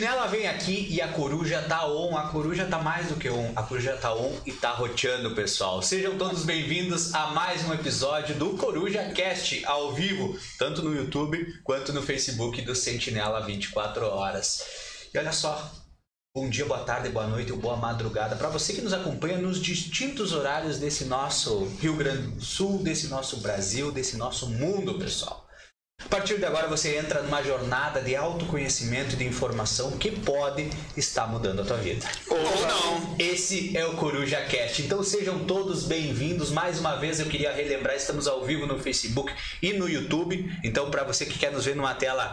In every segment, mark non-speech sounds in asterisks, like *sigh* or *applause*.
Sentinela vem aqui e a coruja tá on, a coruja tá mais do que on, a coruja tá on e tá roteando, pessoal. Sejam todos bem-vindos a mais um episódio do Coruja Cast ao vivo, tanto no YouTube quanto no Facebook do Sentinela 24 horas. E olha só, bom dia, boa tarde, boa noite ou boa madrugada para você que nos acompanha nos distintos horários desse nosso Rio Grande do Sul, desse nosso Brasil, desse nosso mundo, pessoal. A partir de agora você entra numa jornada de autoconhecimento e de informação que pode estar mudando a tua vida. Ou não. Esse é o Coruja Cast. Então sejam todos bem-vindos. Mais uma vez eu queria relembrar, estamos ao vivo no Facebook e no YouTube. Então para você que quer nos ver numa tela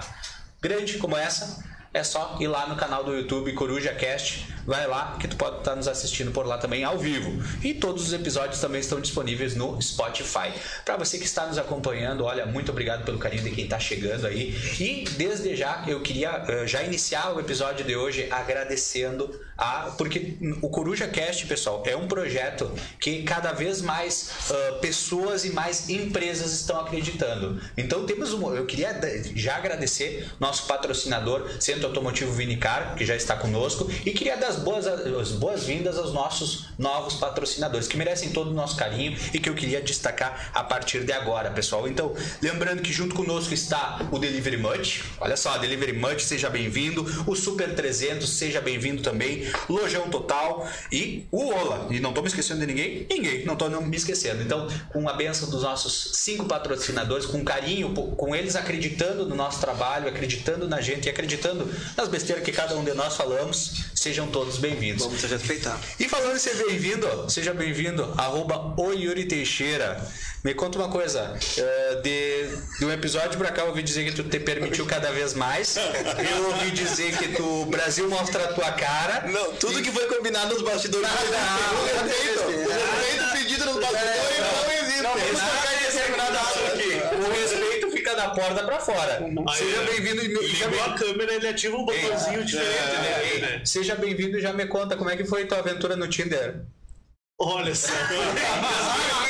grande como essa, é só ir lá no canal do YouTube Coruja Cast, vai lá que tu pode estar nos assistindo por lá também ao vivo. E todos os episódios também estão disponíveis no Spotify. Para você que está nos acompanhando, olha, muito obrigado pelo carinho de quem está chegando aí. E desde já eu queria uh, já iniciar o episódio de hoje agradecendo a porque o Coruja Cast, pessoal, é um projeto que cada vez mais uh, pessoas e mais empresas estão acreditando. Então temos um, eu queria já agradecer nosso patrocinador Centro Automotivo Vinicar, que já está conosco, e queria dar as boas as boas-vindas aos nossos novos patrocinadores que merecem todo o nosso carinho e que eu queria destacar a partir de agora, pessoal. Então, lembrando que junto conosco está o Delivery Much. Olha só, Delivery Much, seja bem-vindo. O Super 300, seja bem-vindo também. Lojão Total e o Ola. E não estou me esquecendo de ninguém? Ninguém, não estou me esquecendo. Então, com a benção dos nossos cinco patrocinadores, com carinho, com eles acreditando no nosso trabalho, acreditando na gente e acreditando nas besteiras que cada um de nós falamos, sejam todos bem-vindos. Vamos te respeitar. E falando em ser bem-vindo, seja bem-vindo, arroba o Yuri Teixeira. Me conta uma coisa, uh, de, de um episódio pra cá eu ouvi dizer que tu te permitiu cada vez mais. Eu ouvi dizer que tu, o Brasil mostra a tua cara. Não, tudo que foi combinado nos bastidores. Não, não, o respeito, o respeito pedido nos bastidores não, existe. Não, determinado aqui. O respeito fica da porta pra fora. Seja bem-vindo e Ligou a câmera, ele ativa um botãozinho diferente, é, né? Seja bem-vindo e já me conta como é que foi tua aventura no Tinder. Olha só. *laughs*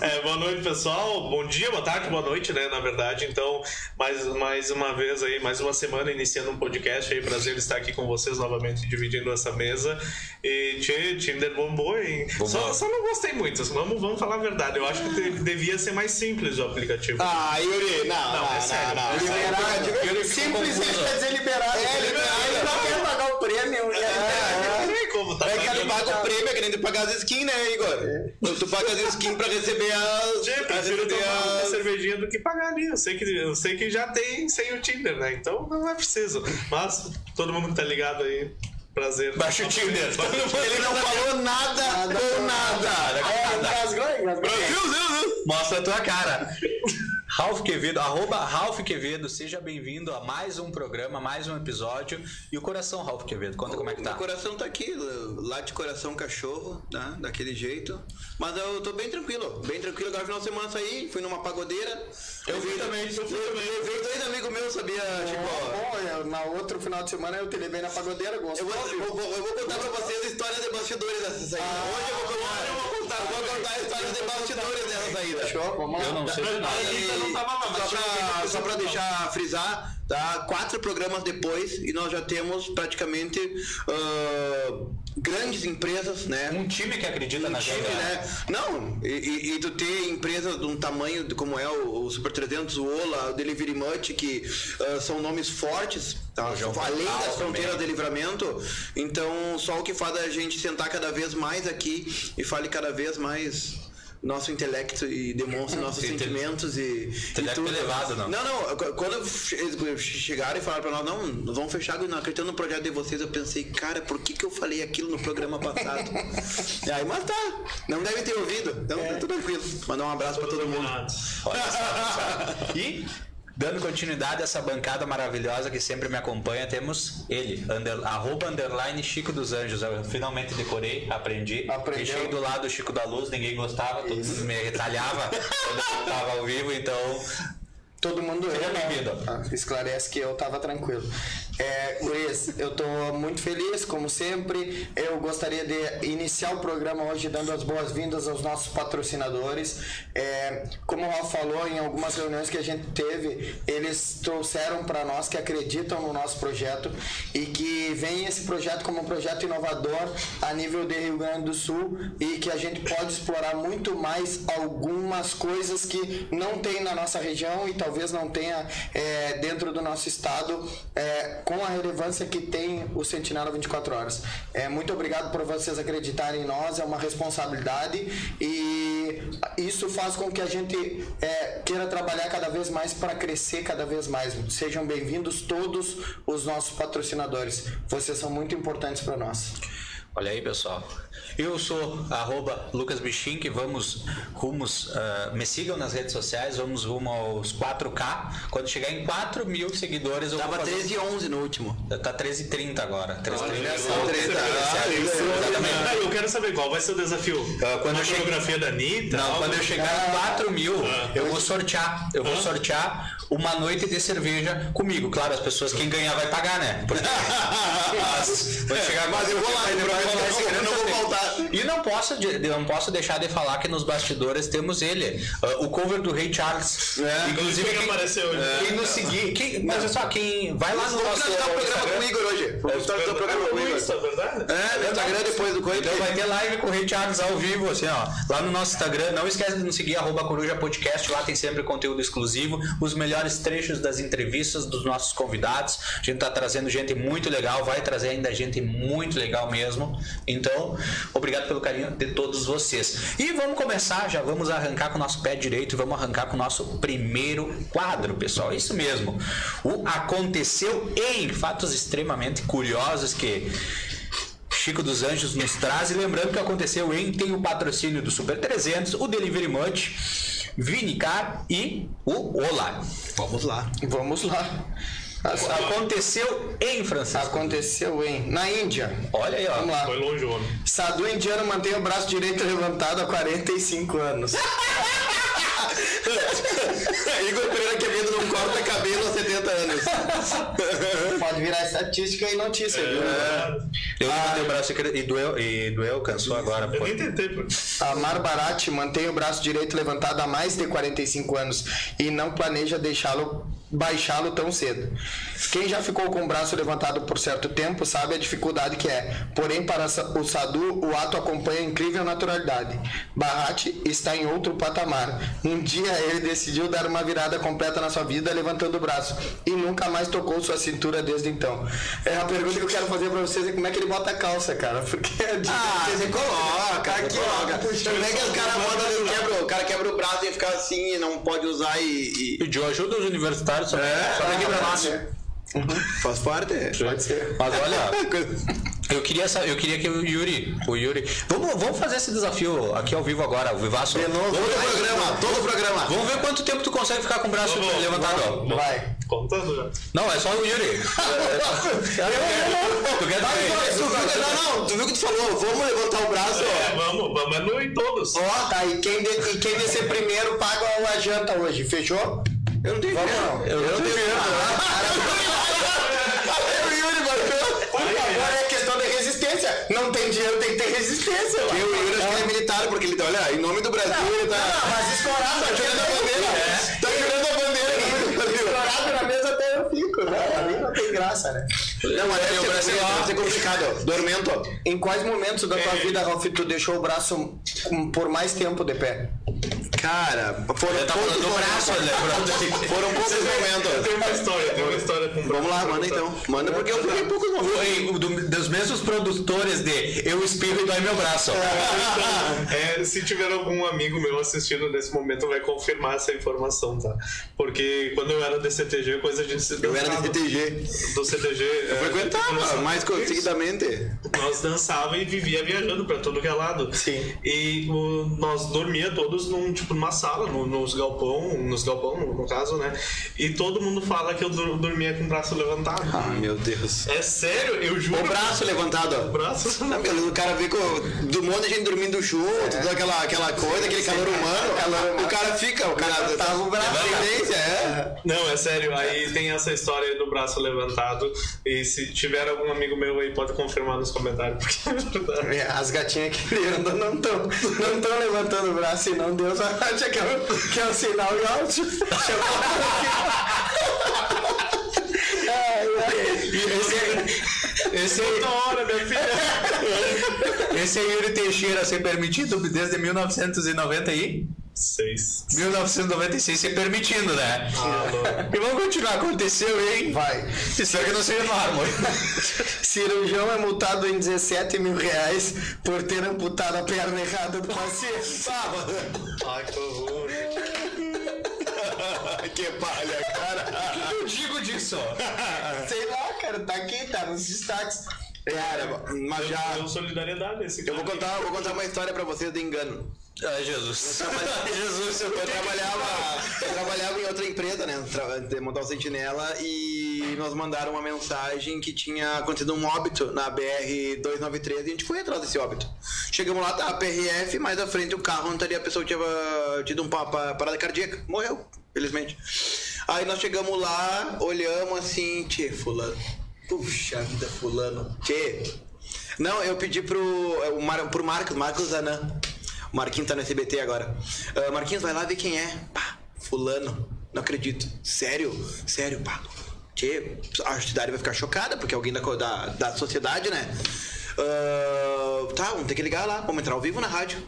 É, boa noite, pessoal. Bom dia, boa tarde, boa noite, né? Na verdade, então, mais, mais uma vez aí, mais uma semana iniciando um podcast aí. Prazer estar aqui com vocês novamente, dividindo essa mesa. E tchê, Tinder bombou, hein? Só, só, não gostei muito, vamos, vamos falar a verdade. Eu acho que devia ser mais simples o aplicativo. Ah, Yuri, não, não, não, é sério. não, não. Liberado, Yuri, simples quer dizer liberado. É, liberado. Ele não quer pagar o prêmio. É, é, tá? É que ele paga o prêmio, é que nem tu pagar as skins, né, Igor? É. Tu paga as skins pra receber as. Sim, prefiro tomar uma cervejinha do que pagar ali. Eu sei, que, eu sei que já tem sem o Tinder, né? Então não é preciso. Mas todo mundo que tá ligado aí, Prazer. Baixa o Tinder. Ele não falou nada com nada. Mostra a tua cara. Ralph Quevedo, arroba Ralph Quevedo, seja bem-vindo a mais um programa, mais um episódio. E o coração, Ralph Quevedo, conta como é que tá. O coração tá aqui, lá de coração cachorro, tá? Daquele jeito. Mas eu tô bem tranquilo, bem tranquilo. Agora final de semana saí, fui numa pagodeira. Eu vi também, eu fui também. Eu vi dois amigos meus, sabia? tipo, bom, na outro final de semana eu te levei na pagodeira, gostou? Eu vou, eu vou, eu vou contar pra vocês a história de bastidores dessa saída. Ah, Hoje eu vou contar, eu vou contar, eu vou contar a história de bastidores dessa saída. Show, vamos lá. Eu não sei de nada não tava lá, mas só, pra, só pra deixar frisar, tá? Quatro programas depois e nós já temos praticamente uh, grandes empresas, né? Um time que acredita um na time, gente. né? Não, e, e, e, tu ter empresas de um tamanho como é o, o Super 300, o Ola, o Delivery Much, que uh, são nomes fortes, tá? além das fronteiras de livramento. Então, só o que faz a gente sentar cada vez mais aqui e fale cada vez mais nosso intelecto e demonstra nossos sentimentos e. Intelecto e tudo. elevado, não? Não, não. Quando eles chegaram e falaram pra nós, não, nós vamos fechar, não acreditando no projeto de vocês, eu pensei, cara, por que, que eu falei aquilo no programa passado? e *laughs* aí, mas tá, não deve ter ouvido, então é. tá tudo tranquilo. Mandar um abraço pra todo mundo. Olha só, *laughs* e Dando continuidade a essa bancada maravilhosa que sempre me acompanha, temos ele, under, arroba underline Chico dos Anjos. Eu finalmente decorei, aprendi. Aprendeu. Fiquei do lado do Chico da Luz, ninguém gostava, todo mundo me retalhava *laughs* quando eu estava ao vivo, então Todo mundo Seja bem-vindo. Ah, esclarece que eu tava tranquilo. É, Luiz, eu tô muito feliz, como sempre. Eu gostaria de iniciar o programa hoje dando as boas-vindas aos nossos patrocinadores. É, como o Rafa falou, em algumas reuniões que a gente teve, eles trouxeram para nós que acreditam no nosso projeto e que vem esse projeto como um projeto inovador a nível de Rio Grande do Sul e que a gente pode explorar muito mais algumas coisas que não tem na nossa região e talvez não tenha é, dentro do nosso estado é, com a relevância que tem o Sentinela 24 Horas. É, muito obrigado por vocês acreditarem em nós, é uma responsabilidade e isso faz com que a gente é, queira trabalhar cada vez mais para crescer cada vez mais. Sejam bem-vindos todos os nossos patrocinadores. Vocês são muito importantes para nós. Olha aí, pessoal. Eu sou arroba Lucas Bichink, vamos rumos, uh, me sigam nas redes sociais, vamos rumo aos 4K. Quando chegar em 4 mil seguidores, eu Tava vou fazer... 13 e 11 no último. Tá 13 e 30 agora. 13 Olha, 30. legal. Exatamente. Ah, eu quero saber qual vai ser o desafio. Ah, quando Uma eu cheguei- da Anitta? Não, algo- quando eu chegar em 4 mil, eu vou sortear. Eu vou sortear uma noite de cerveja comigo. Claro, as pessoas, quem ganhar vai pagar, né? Porque... *laughs* Mas, quando chegar Mas eu vou lá, eu não grande vou faltar. E não posso, não posso deixar de falar que nos bastidores temos ele, ah, o cover do Rei Charles. É. Inclusive, Foi que quem, apareceu hoje. quem nos seguir, quem, mas olha só, quem vai lá no Vamos nosso finalizar o programa Instagram, com o Igor hoje. Vamos finalizar o programa com o Igor. Isso, é verdade? É, no Instagram depois do coito. Então vai ter live com o Rei Charles ao vivo, assim, ó. Lá no nosso Instagram. Não esquece de nos seguir, arroba Coruja Podcast. Lá tem sempre conteúdo exclusivo, os melhores trechos das entrevistas dos nossos convidados. A gente tá trazendo gente muito legal, vai trazer ainda gente muito legal mesmo. Então, obrigado pelo carinho de todos vocês. E vamos começar, já vamos arrancar com o nosso pé direito e vamos arrancar com o nosso primeiro quadro, pessoal. Isso mesmo. O Aconteceu em fatos extremamente curiosos que Chico dos Anjos nos traz. E lembrando que aconteceu em tem o patrocínio do Super 300, o Delivery Munch, Vinicar e o Olá. Vamos lá. Vamos lá. Aconteceu em Francisco. Aconteceu em na Índia. Olha aí, ó. Vamos lá. Foi longe o homem. Sadu indiano mantém o braço direito levantado há 45 anos. *laughs* *laughs* Igor Pereira Quevedo não corta cabelo há 70 anos. *laughs* Pode virar estatística e notícia, viu? Eu levantei o braço e- doeu, e doeu, cansou agora. Eu pô. nem tentei, pô. Amar Barati mantém o braço direito levantado há mais de 45 anos e não planeja deixá-lo baixá-lo tão cedo. Quem já ficou com o braço levantado por certo tempo sabe a dificuldade que é. Porém, para o Sadu, o ato acompanha incrível naturalidade. Barati está em outro patamar. Um dia ele decidiu dar uma virada completa na sua vida levantando o braço e nunca mais tocou sua cintura desde então. É a pergunta que eu quero fazer para vocês é como é que ele bota a calça, cara? Porque é Ah, você coloca, Aqui, coloca. Como é que o cara bota, quebra, o cara quebra o braço e fica assim e não pode usar e. e- Pediu ajuda os universitários só, só daqui pra baixo. Faz parte. é. Pode ser. Mas olha, *laughs* eu queria, eu queria que o Yuri, o Yuri, vamos, vamos fazer esse desafio aqui ao vivo agora, o Vivaço. De novo. Todo o programa, todo o programa. Vamos ver quanto tempo tu consegue ficar com o braço Vamos, levantado. vamos. Vai. Contando já. Não, é só o Yuri. *laughs* Não, não, tu viu que tu falou? Vamos levantar o braço, É, vamos, vamos, mas não em todos. Ó, tá, e quem, de, e quem descer primeiro paga a janta hoje, fechou? Eu não tenho Vamos dinheiro. não. Eu não tenho dinheiro. *laughs* Aí o Yuri bateu. Agora é questão de resistência. Não tem dinheiro, tem que ter resistência. E o Yuri acho que ele é militar, porque ele tá, olha, em nome do Brasil, ele tá. Não, mas escorado, Tá jogando a bandeira. Tá jogando a bandeira em nome do Brasil. escorado na mesa até eu fico, né? Ali não tem graça, né? Não, mas deve o ser, Brasil, ser complicado. ó. Dormento. Em quais momentos da tua vida, Ralf, tu deixou o braço por mais tempo de pé? Cara, foram Ele tá poucos do momentos. lembrando. *laughs* Foram poucos Eu momentos. tenho uma história, tenho uma história com Vamos lá, manda então. Manda porque eu fiquei poucos momentos. Foi do- dos mesmos produtores de Eu Espirro e Dói Meu Braço. *laughs* É, se tiver algum amigo meu assistindo nesse momento, vai confirmar essa informação, tá? Porque quando eu era DCTG, coisa de. Eu era de CTG. Do CTG. é, Frequentava mais conseguidamente. Nós dançava e vivia viajando pra todo que é lado. Sim. E o- nós dormia todos num, tipo, numa sala, no- nos galpão, nos galpão, no, caso, né? E todo mundo fala que eu dormia com o braço levantado. Ah, meu Deus. É sério, eu juro. O braço levantado, O braço. Não, porque o cara vê com do monte de gente dormindo junto, toda aquela, aquela coisa, aquele *laughs* calor humano, o cara fica, o cara Tava o braço. tendência, é. Não, é sério, aí tem essa história aí do braço levantado. E se tiver algum amigo meu aí, pode confirmar nos comentários, porque é verdade. É, As gatinhas que ele anda não estão não tão levantando o braço e não Deus acha que é um, que é um sinal de áudio. Ai. Esse, Toda hora, minha filha. esse é Yuri Teixeira ser permitido desde 1990 aí? Seis. 1996 ser permitindo, né? E vamos continuar. Aconteceu, hein? Vai. Espero que não seja no Harmony. *laughs* Cirurgião é multado em 17 mil reais por ter amputado a perna errada do paciente. *laughs* Ai, que horror. *laughs* que palha, cara. Eu digo disso, ó. Sei lá, cara, tá aqui, tá nos destaques. Cara, mas já. Deu solidariedade esse Eu vou cara. contar, vou contar uma história pra vocês de engano. Ai, Jesus. Jesus, Eu *laughs* trabalhava, eu trabalhava em outra empresa, né? Tra- montar o Sentinela e nos mandaram uma mensagem que tinha acontecido um óbito na BR 293 e a gente foi atrás desse óbito. Chegamos lá, tá PRF, mais à frente o carro não estaria a pessoa que tinha tido um pa- pa- parada cardíaca. Morreu, felizmente. Aí nós chegamos lá, olhamos assim, tchê, fulano. Puxa vida, fulano. Tchê. Não, eu pedi pro, o Mar, pro Marcos, Marcos Anan. O Marquinhos tá no SBT agora. Ah, Marquinhos, vai lá ver quem é. Pá, fulano. Não acredito. Sério? Sério, pá. Tchê, a cidade vai ficar chocada, porque alguém da, da, da sociedade, né? Ah, tá, vamos ter que ligar lá. Vamos entrar ao vivo na rádio.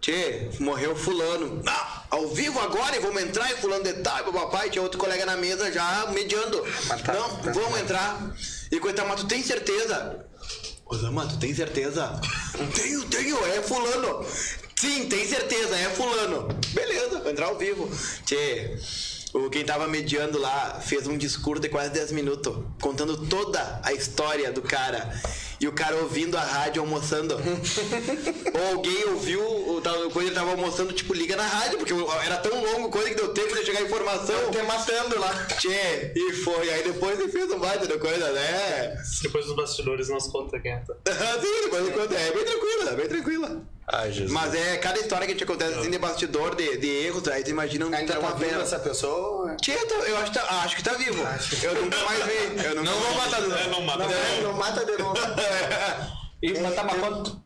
Tchê, morreu fulano. Ah, ao vivo agora e vamos entrar e fulano de tal, e papai, tinha outro colega na mesa já mediando. tá- Não, tá- vamos entrar. E coitado, mas tu tem certeza? Osama, tu tem certeza? tenho, tenho, é fulano. Sim, tem certeza, é fulano. Beleza, vou entrar ao vivo. Tchê, o, quem tava mediando lá fez um discurso de quase 10 minutos, contando toda a história do cara. E o cara ouvindo a rádio almoçando. *laughs* Ou alguém ouviu, o tal- quando ele tava almoçando, tipo, liga na rádio, porque era tão longo coisa que deu tempo de chegar a informação. Te matando lá. Tchê, e foi. Aí depois ele fez um baita de coisa, né? Depois dos bastidores nós conta quem é. tá? *laughs* Sim, depois conta. É bem tranquila, é bem tranquila. Ai, Jesus. Mas é cada história que te acontece assim de bastidor, de, de erros, aí tu imagina um Ainda tá uma viva pena. essa pessoa? Tchê, tá- eu acho que, tá, acho que tá vivo. Eu nunca mais vi. Eu nunca Não vou matar. É, não mata. Não, não. não mata de novo. *laughs* E matar uma conta.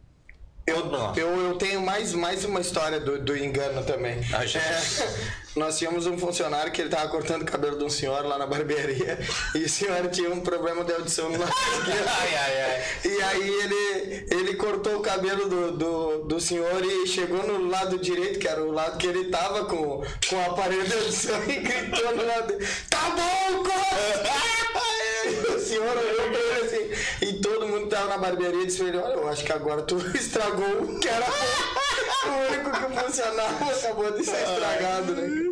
Eu, eu, eu tenho mais, mais uma história do, do engano também. Ah. É, nós tínhamos um funcionário que ele tava cortando o cabelo de um senhor lá na barbearia *laughs* e o senhor tinha um problema de audição no lado *laughs* esquerdo. Ai, ai, ai. E aí ele, ele cortou o cabelo do, do, do senhor e chegou no lado direito, que era o lado que ele tava com, com o aparelho de audição *laughs* e gritou no lado dele, Tá bom, corta! *laughs* o senhor olhou pra ele assim, e todo mundo tava na barbearia disse pra ele, olha, eu acho que agora tu *laughs* estragou o que era o único que funcionava acabou de ser estragado, né?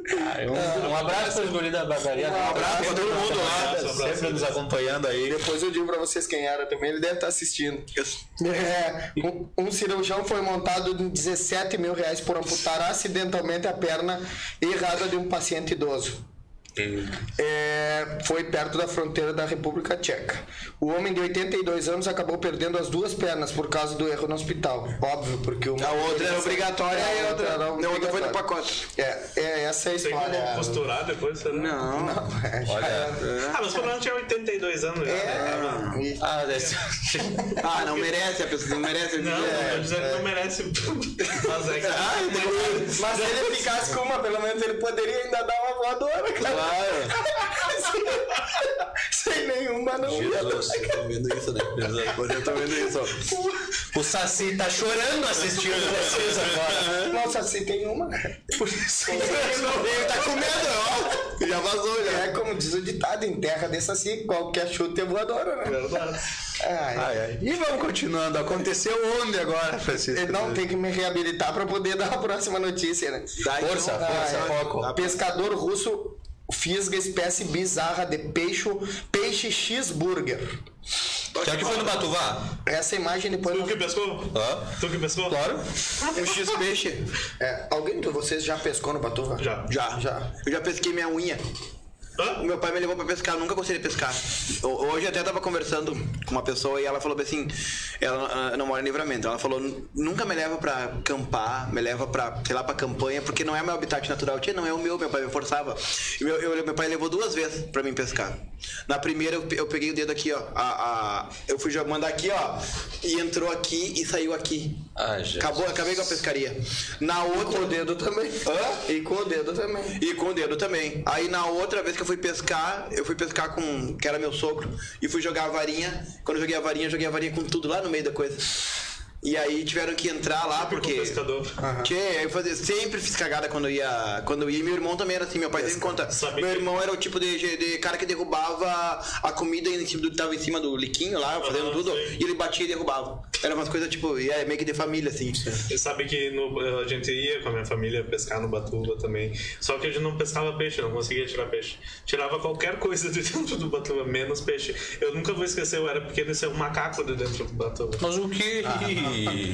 Um, um abraço para os guris da barbearia. Um abraço pra todo mundo lá, abraço. sempre nos acompanhando aí. Depois eu digo pra vocês quem era também, ele deve estar assistindo. É, um, um cirurgião foi montado em 17 mil reais por amputar acidentalmente a perna errada de um paciente idoso. É, foi perto da fronteira da República Tcheca. O homem de 82 anos acabou perdendo as duas pernas por causa do erro no hospital. Óbvio, porque uma A outra era obrigatória É, e a outra, era não, a outra foi no obrigatória. pacote. É, é essa é a Tem história. como costurar depois, será? Não. *laughs* É, já Olha. era. Ah, mas pelo menos tinha 82 anos já. né? É, Ah. *laughs* Ah, não merece, a pessoa não merece. Não, É. dizendo que não merece. Mas é que. Ah, Mas se ele ficasse com uma, pelo menos ele poderia ainda dar uma voadora, cara. Claro. *laughs* Sem nenhuma, não. Jesus. Eu tô vendo isso, né? Eu tô vendo isso. *laughs* O Saci tá chorando assistindo vocês agora. Nossa, se tem uma. Ele tá com medo, ó. Já vazou, já. É como diz o ditado, em terra dessa assim, qualquer chute é voadora, né? Verdade. Ai, Ai, ai. E vamos continuando. Aconteceu onde agora, Francisco? Ele não tem que me reabilitar pra poder *laughs* dar a próxima notícia, né? Dá então. Força, Ah, força, é. foco. Pescador russo fisga espécie bizarra de peixe, peixe cheeseburger. Já que foi no Batuvá? Essa imagem depois. Tu que pescou? Hã? Tu que pescou? Claro. Um X-peixe. É, alguém de vocês já pescou no Batuva? Já. Já. Já. Eu já pesquei minha unha. Hã? O meu pai me levou pra pescar, nunca gostei de pescar. Ho- Hoje eu até tava conversando com uma pessoa e ela falou assim, ela ah, não mora em livramento, ela falou, nunca me leva pra acampar, me leva pra, sei lá, pra campanha, porque não é meu habitat natural. Tia, não é o meu, meu pai me forçava. E meu, eu- meu pai levou duas vezes pra mim pescar. Na primeira eu, pe- eu peguei o dedo aqui, ó, a, a- eu fui jo- mandar aqui, ó, e entrou aqui e saiu aqui. Ah. Acabou, acabei com a pescaria. Na outra... Com o dedo também. Hã? E com o dedo também. E com o dedo também. Aí na outra vez que eu fui pescar, eu fui pescar com. que era meu sogro, e fui jogar a varinha. Quando eu joguei a varinha, eu joguei a varinha com tudo lá no meio da coisa. E aí tiveram que entrar lá porque. pescador. Tchê, eu fazia, sempre fiz cagada quando eu ia. Quando eu ia. E meu irmão também era assim, meu pai sempre conta. Sabe meu que- irmão era o tipo de, de cara que derrubava a comida em cima do, tava em cima do liquinho lá, fazendo Aham, tudo, sei. e ele batia e derrubava. Era umas coisas tipo, e é meio que de família, assim. Você sabe que no- a gente ia com a minha família pescar no Batuba também. Só que a gente não pescava peixe, não conseguia tirar peixe. Tirava qualquer coisa de *laughs* dentro do Batuba, menos peixe. Eu nunca vou esquecer, eu era pequeno e saiu um macaco de dentro do Batuba. Mas o que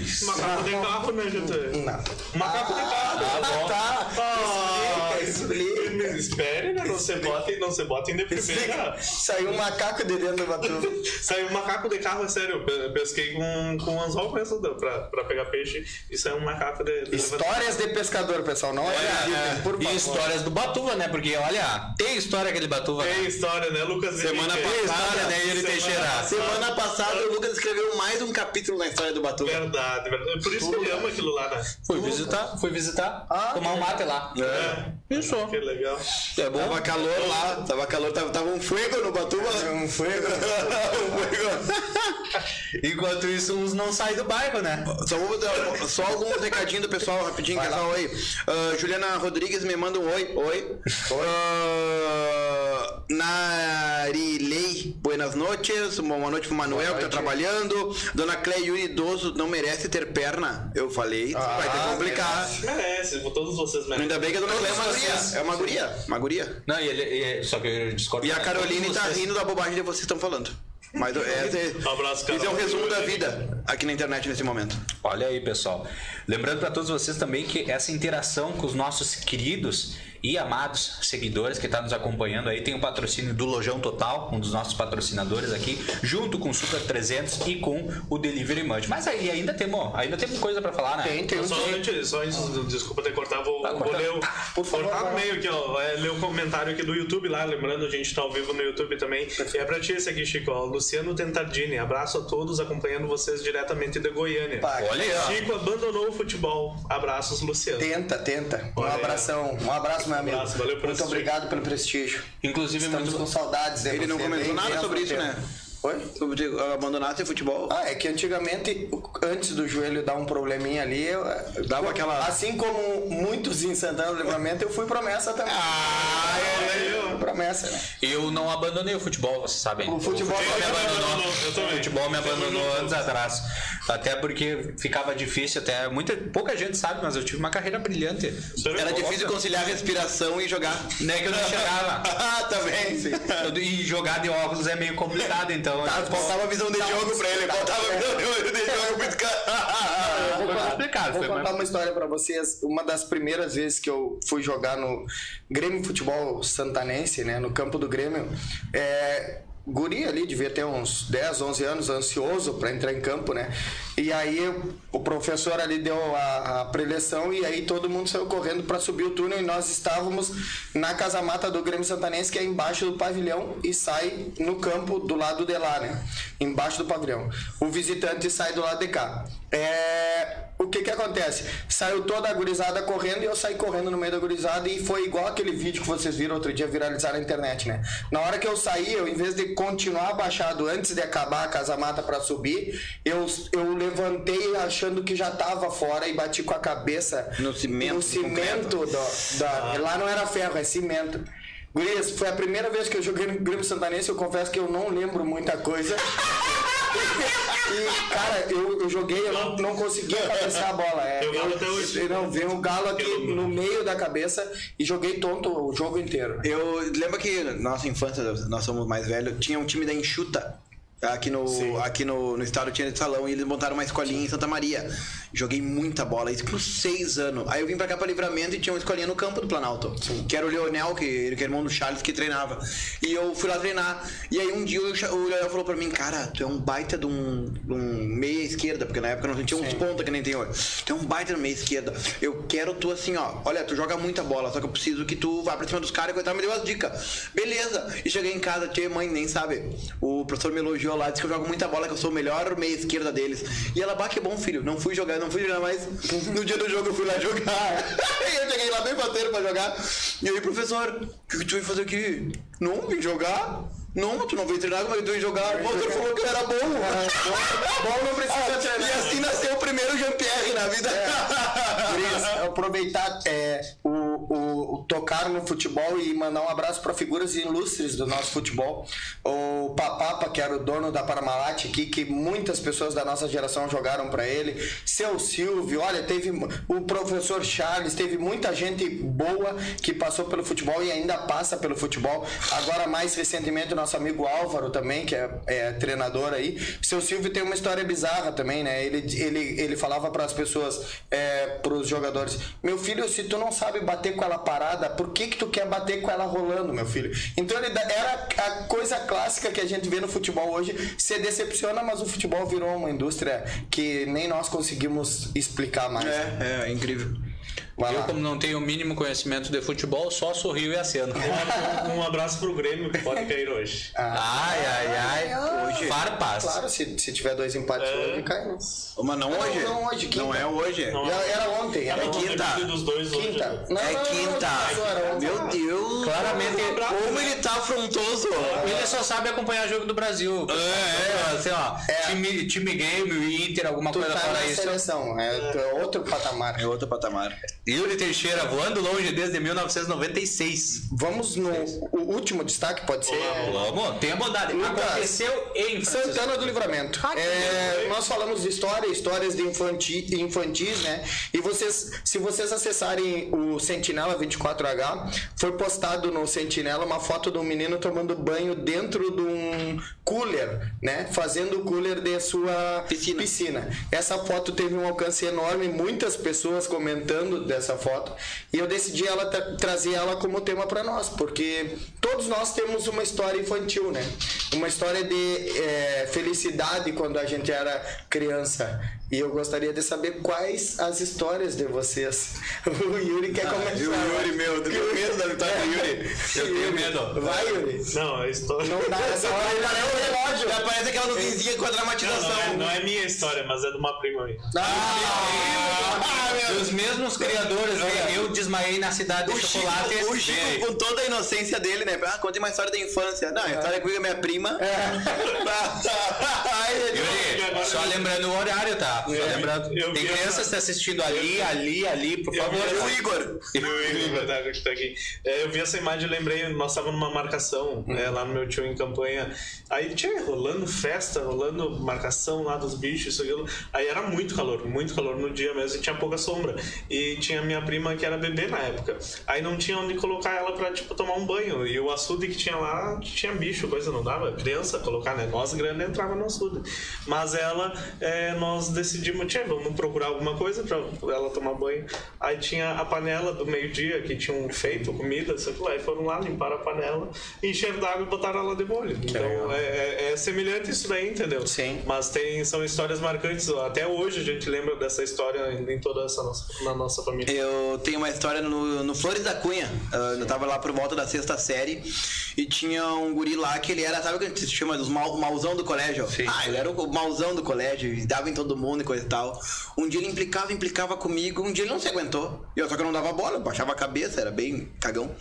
isso? *laughs* Macaco de carro, né, gente? Não. Macaco de carro. bom. Tá. Ah, Explica, me Espere, né? Não se bota, não se bota em de primeira. Saiu um macaco de dentro do batuva. *laughs* Saiu um macaco de carro, é sério. Eu pe- pesquei com, com um anzol da- pra, pra pegar peixe e saiu um macaco de. de Histórias de pescador, pessoal. Não Olha, acreditem, por e favor. histórias do Batuva, né? Porque, olha, tem história aquele Batuva. Tem né? história, né, Lucas? Semana Henrique? passada, né, Semana Teixeira? passada. Semana passada o Lucas escreveu mais um capítulo na história do Batuba. Verdade, verdade. Por isso que ele ama aquilo lá, né? Fui visitar, fui visitar, Ah, tomar um mate lá. É. Isso. Que legal. É bom. Tava calor lá, tava calor, tava, tava um fuego no Batuba. Um fuego. *laughs* um fuego. *laughs* Enquanto isso, uns não saem do bairro, né? Só, vou dar- só alguns recadinhos do pessoal rapidinho, pessoal aí. Ah, Juliana Rodrigues me manda um oi. Oi. Ah, Narilei, buenas noches. Uma boa noite pro Manuel que tá trabalhando. Dona Cleia Yuri Idoso não merece ter perna. Eu falei, vai ter que complicar. Merece, todos vocês merecem. Ainda bem que a dona Cleia é uma Todos guria. É uma guria. Uma guria. Não, e ele, e- só que eu discordo. E a? Caroline tá rindo da bobagem que vocês estão falando. Mas é, é, *laughs* abraço, Carol. Isso é um resumo da vida aqui na internet nesse momento. Olha aí, pessoal. Lembrando para todos vocês também que essa interação com os nossos queridos e amados seguidores que estão nos acompanhando aí tem o patrocínio do Lojão Total, um dos nossos patrocinadores aqui, junto com o Super 300 e com o Delivery Munch. Mas aí ainda temos, ainda temos coisa para falar, né? Tem, tem um Só, antes, só antes, desculpa ter cortado, vou, Tá vou ler o, por favor, cortar no meio aqui, ó. É, ler o comentário aqui do YouTube lá, lembrando, a gente tá ao vivo no YouTube também. E é pra ti esse aqui, Chico, ó. Luciano Tentardini, abraço a todos, acompanhando vocês diretamente de Goiânia. Pá, Olha. Chico abandonou o futebol. Abraços, Luciano. Tenta, tenta. Um Olha abração. Um abraço, meu amigo. abraço, valeu pelo Muito obrigado pelo prestígio. Inclusive, Estamos muito... com saudades de Ele não comentou bem- nada sobre isso, né? Oi? Sobre abandonar esse futebol. Ah, é que antigamente, antes do joelho dar um probleminha ali, eu, eu- Dava aquela- Assim como muitos em Santana do Livramento, eu fui promessa também. Ah, Valeu. Promessa, né? eu não abandonei o futebol, vocês sabem. O futebol me também abandonou. abandonou, eu também. O futebol me abandonou anos atrás. Até porque ficava difícil, até muita pouca gente sabe, mas eu tive uma carreira brilhante. Era difícil conciliar respiração e jogar. Né que eu não chegava. *laughs* ah, também. Sim. E jogar de óculos é meio complicado, então. Tá, faltava visão de jogo pra ele. Faltava visão de jogo muito complicado. Vou contar uma história pra vocês. Uma das primeiras vezes que eu fui jogar no Grêmio Futebol Santanense, né? No campo do Grêmio. É, guri ali, devia ter uns 10, 11 anos, ansioso pra entrar em campo, né? E aí o professor ali deu a, a preleção e aí todo mundo saiu correndo pra subir o túnel e nós estávamos na casa mata do Grêmio Santanense, que é embaixo do pavilhão e sai no campo do lado de lá, né? Embaixo do pavilhão. O visitante sai do lado de cá. É, o que que acontece? Saiu toda a gurizada correndo e eu saí correndo no meio da gurizada e foi igual aquele vídeo que vocês viram outro dia viralizar na internet, né? Na hora que eu saí, eu em vez de continuar abaixado antes de acabar a casa mata para subir, eu, eu levantei achando que já tava fora e bati com a cabeça No cimento, no cimento do- da, lá não era ferro, é cimento. Gurias, foi a primeira vez que eu joguei no Grêmio Santanense, eu confesso que eu não lembro muita coisa. *laughs* E, cara, eu, eu joguei, eu não, não conseguia cabecear a bola. É, Tem o galo eu, hoje. Não, veio um galo aqui no meio da cabeça e joguei tonto o jogo inteiro. Eu lembro que na nossa infância, nós somos mais velhos, tinha um time da Enxuta. Aqui no, aqui no, no estado tinha salão e eles montaram uma escolinha em Santa Maria. Joguei muita bola, isso por seis anos. Aí eu vim pra cá pra livramento e tinha uma escolinha no campo do Planalto. Que era o Leonel, que, que é irmão do Charles, que treinava. E eu fui lá treinar. E aí um dia o, o Leonel falou pra mim, cara, tu é um baita de um, de um meia esquerda, porque na época não tinha uns ponta que nem tem hoje. Tu é um baita de meia esquerda. Eu quero tu assim, ó. Olha, tu joga muita bola, só que eu preciso que tu vá pra cima dos caras e coitado me deu as dicas. Beleza. E cheguei em casa, tia mãe, nem sabe. O professor me elogiou lá, disse que eu jogo muita bola, que eu sou o melhor meia esquerda deles. E ela, bah, que bom, filho. Não fui jogar, não fui jogar mais. No dia do jogo eu fui lá jogar. *laughs* e eu cheguei lá bem bateiro pra jogar. E aí, professor, o que, que tu veio fazer aqui? Não, vim jogar. Não, tu não veio treinar, é que tu veio jogar? O professor falou que eu era bom. Bom não precisa Ah, *laughs* treinar. e assim nasceu o primeiro Jean-Pierre na vida. Cris, aproveitar é, o- o tocar no futebol e mandar um abraço para figuras ilustres do nosso futebol. O Papapa, que era o dono da Parmalat aqui, que muitas pessoas da nossa geração jogaram para ele. Seu Silvio, olha, teve o professor Charles, teve muita gente boa que passou pelo futebol e ainda passa pelo futebol. Agora, mais recentemente, o nosso amigo Álvaro também, que é, é treinador aí. Seu Silvio tem uma história bizarra também, né? Ele, ele, ele falava para as pessoas, é, para os jogadores: Meu filho, se tu não sabe bater com ela parada, por que, que tu quer bater com ela rolando, meu filho? Então ele era a coisa clássica que a gente vê no futebol hoje. Se decepciona, mas o futebol virou uma indústria que nem nós conseguimos explicar mais. É, é, incrível. Vai Eu, lá. como não tenho o mínimo conhecimento de futebol, só sorrio e aceno. Um, um abraço pro Grêmio que pode cair hoje. Ai, ai, ai. Hoje- Farpas. Claro, se, se tiver dois empates É. hoje, cai. né? Mas não hoje. não hoje, quinta. Não é hoje. Não. Já Era ontem, era É ontem. quinta. dos dois hoje. Quinta. né? Não, é quinta. Meu Deus. Claramente, Como ele tá afrontoso. ele só sabe acompanhar jogo do Brasil. É, assim, ó, time, time game, o Inter, alguma Tu coisa tá fora isso. seleção, é, é outro patamar. É outro patamar. Yuri Teixeira voando longe desde 1996. Vamos no o último destaque, pode ser? Vamos, tenha bondade. Lucas. Aconteceu em Francisco. Santana do Livramento. É, nós falamos de história, histórias de infanti, infantis, né? E vocês, se vocês acessarem o Sentinela 24H, foi postado no Sentinela uma foto de um menino tomando banho dentro de um cooler, né? Fazendo o cooler de sua Piscina. piscina. Essa foto teve um alcance enorme, muitas pessoas comentando dessa foto, e eu decidi ela tra- trazer ela como tema para nós, porque todos nós temos uma história infantil, né? Uma história de eh, felicidade quando a gente era criança. E eu gostaria de saber quais as histórias de vocês. *laughs* O Yuri quer começar. E o Yuri, meu, tu tem medo da vitória do Yuri? Eu tenho medo. Vai, Yuri. Não, a história. Não dá essa hora, ele parece um relógio. Já parece aquela nuvenzinha com a Não, dramatização. não, é, não é minha história, mas é de uma prima minha. Ah, Os mesmos criadores, né? eu desmaiei na cidade O de Chico, chocolate. o. Chico, com toda a inocência dele, né? Ah, contei uma história da infância. Não, a história comigo é minha prima. *laughs* Ai, Yuri, só lembrando o horário, tá? Só lembrando. eu Tem crianças essa- assistindo ali, ali, ali, por Eu favor. essa- o Igor. Eu, eu, verdade, que tá aqui. É, eu vi essa imagem e lembrei, nós estávamos numa marcação né, lá no meu tio em campanha. Aí tinha rolando festa, rolando marcação lá dos bichos, isso aquilo. Aí era muito calor, muito calor no dia mesmo e tinha pouca sombra. E tinha minha prima que era bebê na época. Aí não tinha onde colocar ela pra, tipo, tomar um banho. E o açude que tinha lá tinha bicho, coisa não dava. Criança colocar, né? Nós grandes entrava no açude. Mas ela, é, nós decidimos, tinha, vamos procurar alguma coisa pra ela tomar banho. Aí tinha a panela do meio-dia que tinham feito comida, sei lá, e foram lá limpar a panela, encheram d'água e botaram ela de molho. Então é, é- é semelhante isso daí, entendeu? Sim. Mas tem, são histórias marcantes. Até hoje a gente lembra dessa história em, em toda essa nossa, na nossa família. Eu tenho uma história no, no Flores da Cunha. Ah, eu tava lá por volta da sexta série e tinha um guri lá que ele era, sabe o que a gente se chama dos mal, mauzão do colégio? Ah, ele era o mauzão do colégio e dava em todo mundo e coisa e tal. Um dia ele implicava, implicava comigo, um dia ele não se aguentou. Eu só que eu não dava bola, eu baixava a cabeça, era bem cagão.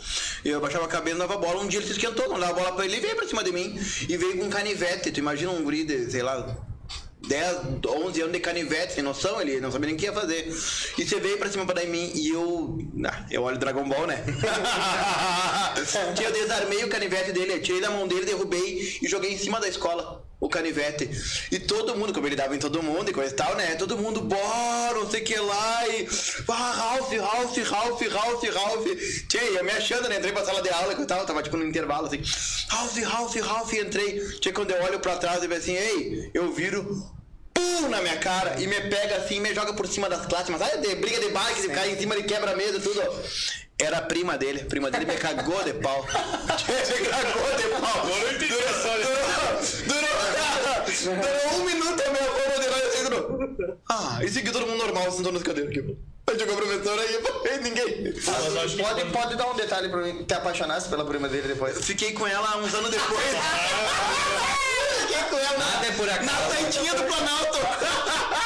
Eu baixava a cabeça, não dava bola. Um dia ele se esquentou, não dava bola pra ele e veio pra cima de mim. E veio com um canivete. Tu imagina um guri de, sei lá, 10, 11 anos de canivete, sem noção, ele não sabia nem o que ia fazer. E você veio pra cima pra dar em mim e eu. Ah, eu olho Dragon Ball, né? *laughs* eu desarmei o canivete dele, tirei da mão dele, derrubei e joguei em cima da escola. O canivete. E todo mundo, como ele dava em todo mundo e coisa e tal, né? Todo mundo, bora, não sei o que lá. E. Ah, Ralph, Ralph, Ralph, Ralph, Ralph. Tchê, eu me achando, né? Entrei pra sala de aula e tal, tava tipo no intervalo assim. Ralph, Ralph, Ralph, entrei. Tchê, quando eu olho pra trás e vejo assim, ei, eu viro pum na minha cara e me pega assim me joga por cima das classes. Mas sabe, de briga de bike, de cair em cima, de quebra a mesa tudo. Era a prima dele. A prima dele me cagou de pau. *laughs* me cagou de pau. A história. Durou, *laughs* durou, um minuto a. Ah, e segui todo mundo normal, sentou nas cadeiras aqui. Aí chegou a professora e ninguém. Ah, mas eu acho que Pode, pode dar um detalhe pra mim. Te apaixonasse pela prima dele depois? Fiquei com ela uns anos depois. *laughs* Fiquei com ela. Nada é por acaso. Na frente do Planalto.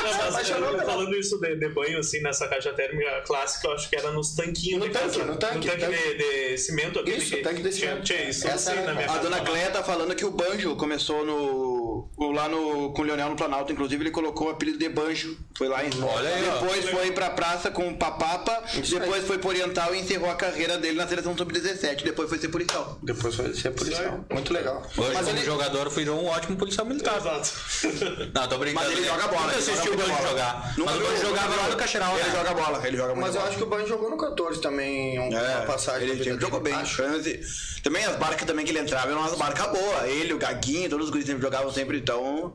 Não, mas, apaixonou eu- falando isso de, de banho, assim, nessa caixa térmica clássica, eu acho que era nos tanquinhos No de tanque, casa. no tanque, tanque. de, de cimento. Aquele Isso, que tanque de tinha, cimento. tinha isso, Essa assim, era- na minha A dona Cleia tá falando que o Banjo começou no. Lá no. com o Leonel no Planalto, inclusive ele colocou o apelido de Banjo. Foi lá em. Olha aí, ó. Depois foi pra praça com o Papapa, depois foi pro Oriental e encerrou a carreira dele na seleção sub-17. Depois foi ser policial. Depois foi ser policial. Muito legal. Hoje, Mas como ele, jogador, virou um ótimo policial militar. Exato. *laughs* Não, tô brincando. Mas ele joga bola, Nunca ele assisti o Banjo jogar. Nunca Mas o Banjo jogava lá no Caixeral, Ele né? joga bola, ele joga muito mas eu bola. acho que o Ban jogou no 14 também, um- uma É, passagem. ele jogou bem. Também as barcas também que ele entrava eram umas barcas boas. Ele, o Gaguinho, todos os guris sempre jogavam sempre, então.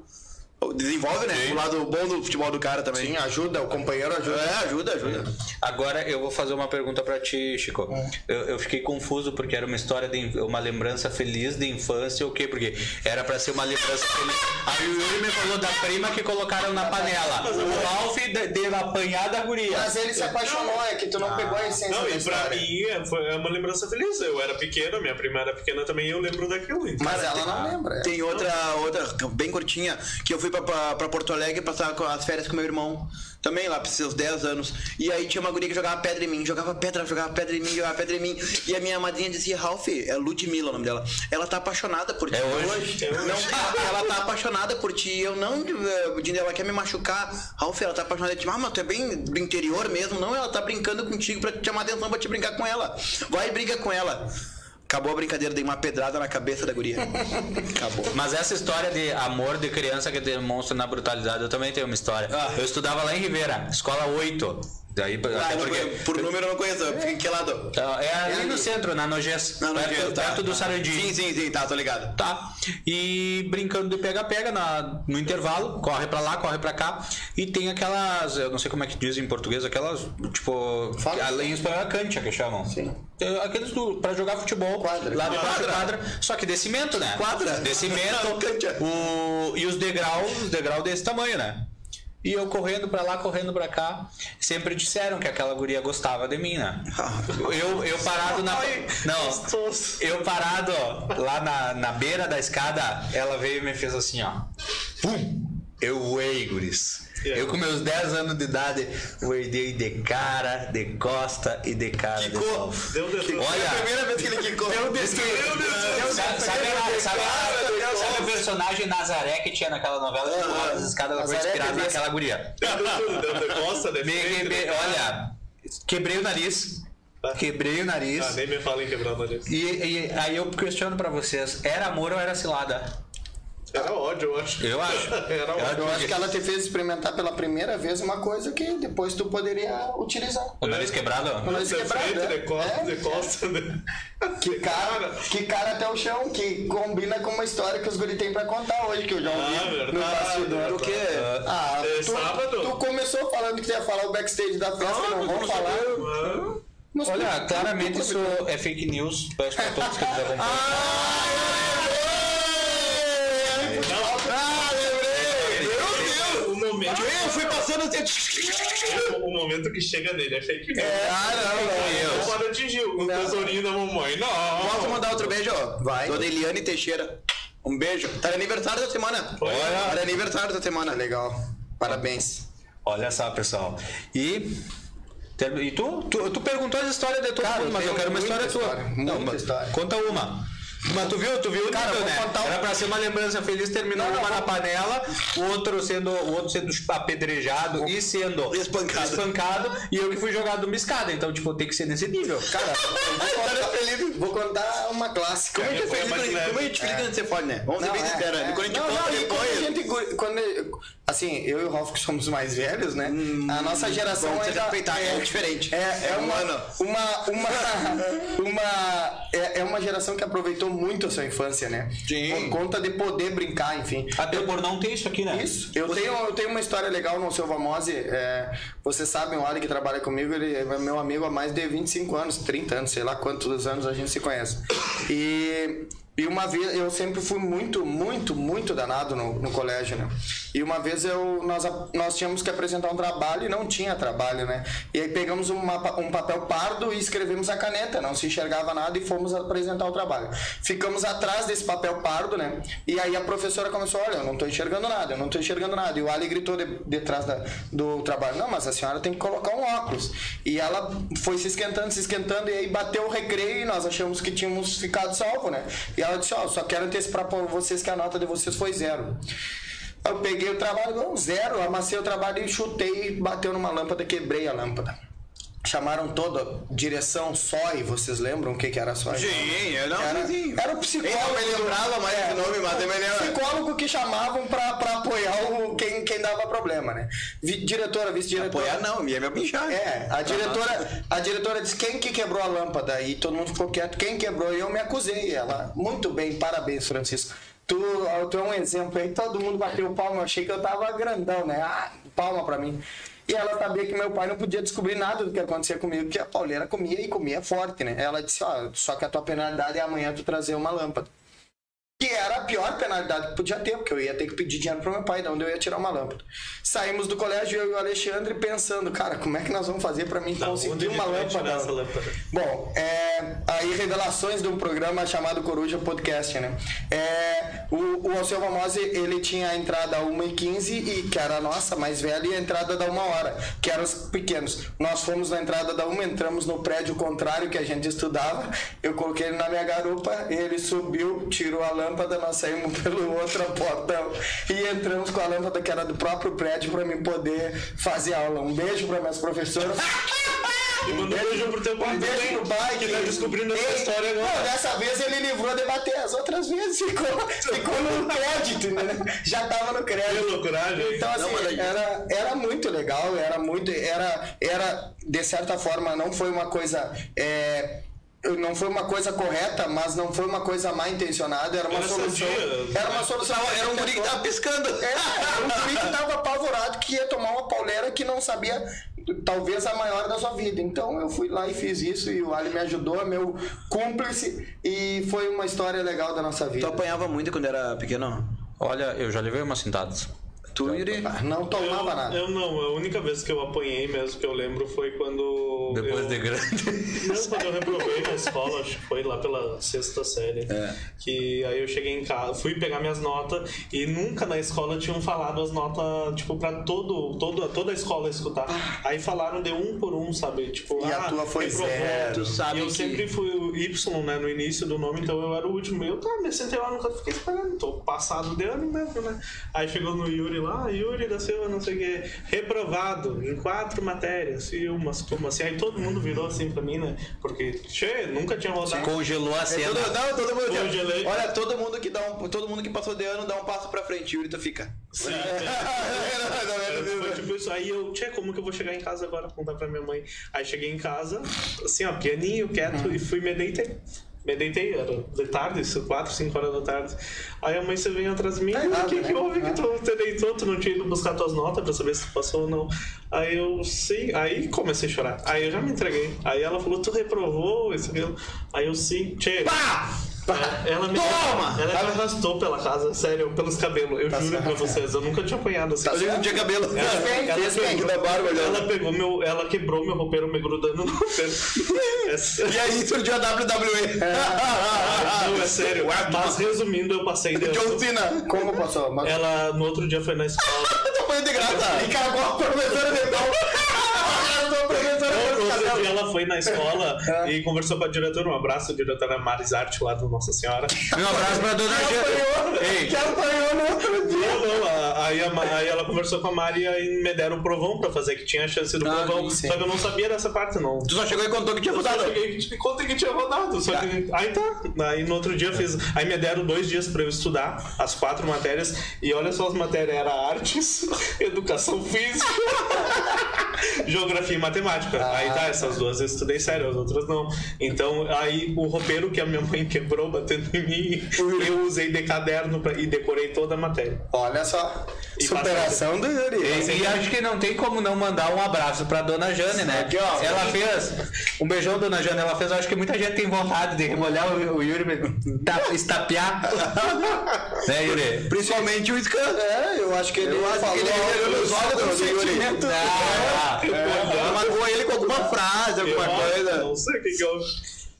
Desenvolve, né? O lado bom do futebol do cara também. Sim, ajuda, o companheiro ajuda. É, ajuda, ajuda. Agora eu vou fazer uma pergunta pra ti, Chico. Eu, eu fiquei confuso porque era uma história de uma lembrança feliz de infância, o quê? Porque era pra ser uma lembrança feliz. Aí o Yuri me falou da prima que colocaram na panela. O Ralph de, de apanhar da guria. Mas ele se apaixonou, é que tu não pegou a essência Não, da e pra mim é, foi é uma lembrança feliz. Eu era pequeno, minha prima era pequena também, e eu lembro daquilo. Então. Mas ela não lembra. é. Tem outra, outra bem curtinha, que eu fui pra, pra, pra Porto Alegre passar as férias com meu irmão. Também lá, pra seus 10 anos. E aí tinha uma guria que jogava pedra em mim, jogava pedra, jogava pedra em mim, jogava pedra em mim. E a minha madrinha dizia, Ralph, é Ludmilla o nome dela. Ela tá apaixonada por ti. É hoje? É hoje. Não, ela tá apaixonada por ti. Eu não, eh, ela quer me machucar. Ralph, ela tá apaixonada de ti. Ah, mas tu é bem do interior mesmo. Não, ela tá brincando contigo pra te chamar atenção pra te brincar com ela. Vai e briga com ela. Acabou a brincadeira, dei uma pedrada na cabeça da guria. Acabou. Mas essa história de amor de criança que demonstra na brutalidade, eu também tenho uma história. Ah. Eu estudava lá em Ribeira, escola 8. Daí, Ah, porque, conheço. por número eu não conheço. Em que lado? É ali no centro, na Nogés. Não, não perto, tá, perto do tá. Sim, sim, sim, tá, tô ligado. Tá. E brincando de pega-pega na- no intervalo, corre pra lá, corre pra cá. E tem aquelas, eu não sei como é que diz em português, aquelas, tipo, Fala. além em espanhol é cancha que chamam. Sim. É, Aqueles do, pra jogar futebol Quadra. lá da Quadra. quadra. Só que de cimento, né? Quadra. De cimento. O, e os degraus, os degraus desse tamanho, né? E eu correndo pra lá, correndo pra cá. Sempre disseram que aquela guria gostava de mim, né? *laughs* Eu, eu parado na. Não. Eu parado ó, lá na, na beira da escada, ela veio e me fez assim, ó. Pum! Eu voei, guris. Aí? Eu com meus 10 anos de idade, voei de cara, de costa e de cara. de Quicou. pau. Deu dedo. Olha, É a primeira vez que ele quicou. Sabe, sabe, sabe, sabe, sabe o personagem Nazaré que tinha naquela novela que pulava as escadas, ela foi inspirada naquela guria. Deu deu de costa, de frente, me- de- olha, quebrei o nariz. Quebrei o nariz. Ah, nem me fala em quebrar o nariz. E, e aí eu questiono pra vocês, era amor ou era cilada? Era ódio, eu acho. Eu acho. *laughs* Era Eu ódio. Eu acho que ela te fez experimentar pela primeira vez uma coisa que depois tu poderia utilizar. O nariz quebrado? O nariz quebrado, é. de costa, É. de costa. De... Que *laughs* cara, que cara até o chão, que combina com uma história que os guri tem pra contar hoje, que eu já ouvi Ah, no verdade, bastidor. verdade. O quê? Ah, É tu, sábado? tu começou falando que tu ia falar o backstage da festa, não vou falar. Ah, Mas Olha, claramente tu- isso é fake news. Peço pra todos que nos *laughs* acompanham. Momento, Eu fui passando assim. o momento que chega nele é fake news. Ah, não, Não pode atingir o tesourinho da mamãe. Não. Posso mandar outro beijo? Vai. Dona Eliane Teixeira. Um beijo. Tá de aniversário da semana. Olha. Tá de aniversário da semana. Legal. Parabéns. Olha só, pessoal. E. E tu? Tu, tu perguntou as histórias de todo Cara, mundo, mas eu quero uma história muita tua. história, muita história. Conta uma. Mas tu viu, tu viu, Cara, nível, vou né? contar um- Era pra ser uma lembrança feliz, terminando Não, uma não, na vou- panela, o outro sendo, o outro sendo apedrejado e sendo Espancado. espancado, e eu que fui jogado numa escada. Então, tipo, tem que ser nesse nível. Cara, *laughs* vou contar, vou contar uma clássica. Como é feliz quando- leve. como a gente é feliz você né? Vamos ser Não, bem é, sinceros. é. Quando a gente Não, conta não, e quando a depois. gente, quando, assim, eu e o Ralf que somos mais velhos, né? a nossa geração se ainda respeitar, é diferente. É, é, É uma, humano. uma, uma, *laughs* uma é, é uma geração que aproveitou muito a sua infância, né? Sim. Por conta de poder brincar, enfim. Até por não ter isso aqui, né? Isso. Eu tenho, eu tenho uma história legal no Silva Mose. É, vocês sabem, o Ali que trabalha comigo, ele é meu amigo há mais de 25 anos, 30 anos, sei lá quantos anos a gente se conhece. E, e uma vez, eu sempre fui muito, muito, muito danado no, no colégio, né? E uma vez eu, nós, nós tínhamos que apresentar um trabalho e não tinha trabalho, né? E aí pegamos uma, um papel pardo e escrevemos a caneta, não se enxergava nada e fomos apresentar o trabalho. Ficamos atrás desse papel pardo, né? E aí a professora começou: Olha, eu não estou enxergando nada, eu não estou enxergando nada. E o Ali gritou de, de do trabalho: Não, mas a senhora tem que colocar um óculos. E ela foi se esquentando, se esquentando, e aí bateu o recreio e nós achamos que tínhamos ficado salvo, né? E disse: Ó, só quero antecipar para vocês que a nota de vocês foi zero. Eu peguei o trabalho, zero, amassei o trabalho e chutei, bateu numa lâmpada, quebrei a lâmpada. Chamaram toda direção SOI, vocês lembram o que, que era SOI? Sim, eu não, Era, sim. era o psicólogo. Eu me lembrava mais É, nome, mas eu me lembro. Psicólogo que chamavam pra, pra apoiar o, quem, quem dava problema, né? Diretora, vice-diretora. Apoiar não, ia me pinchar. É, a diretora, a diretora disse quem que quebrou a lâmpada e todo mundo ficou quieto. Quem quebrou? E eu me acusei. Ela, muito bem, parabéns, Francisco. Tu, tu é um exemplo aí, todo mundo bateu palma. Eu achei que eu tava grandão, né? Ah, palma pra mim. E ela sabia que meu pai não podia descobrir nada do que acontecia comigo, que a pauleira comia e comia forte, né? Ela disse, ó, só que a tua penalidade é amanhã tu trazer uma lâmpada. Que era pior penalidade que podia ter, porque eu ia ter que pedir dinheiro pro meu pai, de onde eu ia tirar uma lâmpada. Saímos do colégio, eu e o Alexandre, pensando, cara, como é que nós vamos fazer pra mim Da conseguir uma lâmpada? lâmpada? Bom, é, aí revelações de um programa chamado Coruja Podcast, né? É, o, o Alceu Famose, ele tinha a entrada a 1h15, e, que era a nossa, mais velha, e a entrada da 1 hora, que eram os pequenos. Nós fomos na entrada da 1, entramos no prédio contrário que a gente estudava, eu coloquei ele na minha garupa, ele subiu, tirou a lâmpada, nós saímos *laughs* pelo outro portão e entramos com a lâmpada que era do próprio prédio para mim poder fazer aula. Um beijo para minhas professoras. E *laughs* manda um beijo pro teu pai Um beijo pro pai que tá descobrindo essa história Não, agora. dessa vez ele livrou de bater, as outras vezes ficou, *laughs* ficou no crédito, entendeu? Já tava no Que crédito. loucuragem. Então, Não, mas assim, era, era muito legal, era muito. Era, era, de certa forma, não foi uma coisa. é, não foi uma coisa correta, mas não foi uma coisa mal intencionada, era uma Era solução. sadia. Era uma solução. Era um guri que tava piscando. É, era um guri que tava apavorado que ia tomar uma pauleira que não sabia, talvez a maior da sua vida. Então eu fui lá e fiz isso e o Ali me ajudou, é meu cúmplice e foi uma história legal da nossa Tu vida. apanhava muito quando era pequeno? Olha, eu já levei umas cintadas. Tu, Yuri? Ah, Não tomava eu, nada. eu não, a única vez que eu apanhei mesmo que eu lembro foi quando. Depois eu, de grande. Não, quando eu reprovei na escola, acho que foi lá pela sexta série. É. Que aí eu cheguei em casa, fui pegar minhas notas e nunca na escola tinham falado as notas, tipo, pra todo, todo, toda a escola escutar. Aí falaram de um por um, sabe? Tipo, E a ah, tua foi reprovou. zero. Tu sabe e eu que- sempre fui o Y, né, no início do nome, então eu era o último. Eu tá, me sentei lá no canto, fiquei esperando, tô passado de ano mesmo, né? Aí chegou no Yuri lá, Yuri da Silva, não sei o que, reprovado em quatro matérias e umas, como assim? Aí todo mundo virou assim pra mim, né? Porque, che, nunca tinha rodado. Congelou a É, cena. todo, não, todo mundo. Congelei. Olha, todo mundo que dá um, todo mundo que passou de ano dá um passo pra frente, Yuri, tu fica. Sim, *laughs* É, Foi tipo isso. Aí eu, tchê, como que eu vou chegar em casa agora? Contar pra minha mãe. Aí cheguei em casa, assim, ó, pianinho, quieto, e fui me deitei. Me deitei, era de tarde, isso, 4, 5 horas da tarde. Aí a mãe você veio atrás de mim, Tá o errado, que, que né? houve que tu te deitou? Tu não tinha ido buscar tuas notas pra saber se tu passou ou não. Aí eu, sim, aí comecei a chorar. Aí eu já me entreguei. Aí ela falou, tu reprovou isso, aquilo. Aí eu, sim, tchê. Pá! É, Ela me, Toma! ela me arrastou pela casa, sério, pelos cabelos. Eu juro pra vocês, eu nunca tinha apanhado assim. Eu não tinha cabelo. Ela, ela pegou, Da barba, olhando. ela pegou meu, ela quebrou meu roupeiro me grudando no roupeiro. *laughs* E aí surgiu a WWE. Não, é sério. Mas resumindo, eu passei de John. Cena. Como passou? Mas... Ela no outro dia foi na escola. *laughs* Foi de graça. E cagou a professora de então. Cabelo. ela foi na escola *laughs* É. e conversou com a diretora. Um abraço, a diretora Marisarte lá do Nossa Senhora. Um abraço pra dona Jana. Ei, Que apanhou no outro dia. Não, não, a- aí, a aí ela conversou com a Mari e me deram o provão pra fazer, que tinha a chance do Ah, provão. sim. Só que eu não sabia dessa parte, não. Tu só chegou e contou que tinha Eu só rodado. cheguei e contei que tinha rodado. Só que, aí tá. Aí no outro dia eu fiz. Aí me deram dois dias pra eu estudar as quatro matérias. E olha só as matérias: era artes, *laughs* educação física, *laughs* geografia e matemática. Aí tá, essas duas eu estudei sério, as outras não. Então aí o roupeiro que a minha mãe quebrou batendo em mim, eu usei de caderno pra, e decorei toda a matéria. Olha só. E Superação do Yuri. E, e acho que não tem como não mandar um abraço pra dona Jane, né? Aqui, ó. ela fez. Um beijão, dona Jane. Ela fez, acho que muita gente tem vontade de remolhar o, o Yuri, ta- estapear. *laughs* né, Yuri? Principalmente o Scan. É, eu acho que ele Eu acho falou que ele revelou os olhos com do Yuri. sentimento. Ah, Tu magoou ele com alguma frase, alguma Eu coisa. Não sei o que que eu.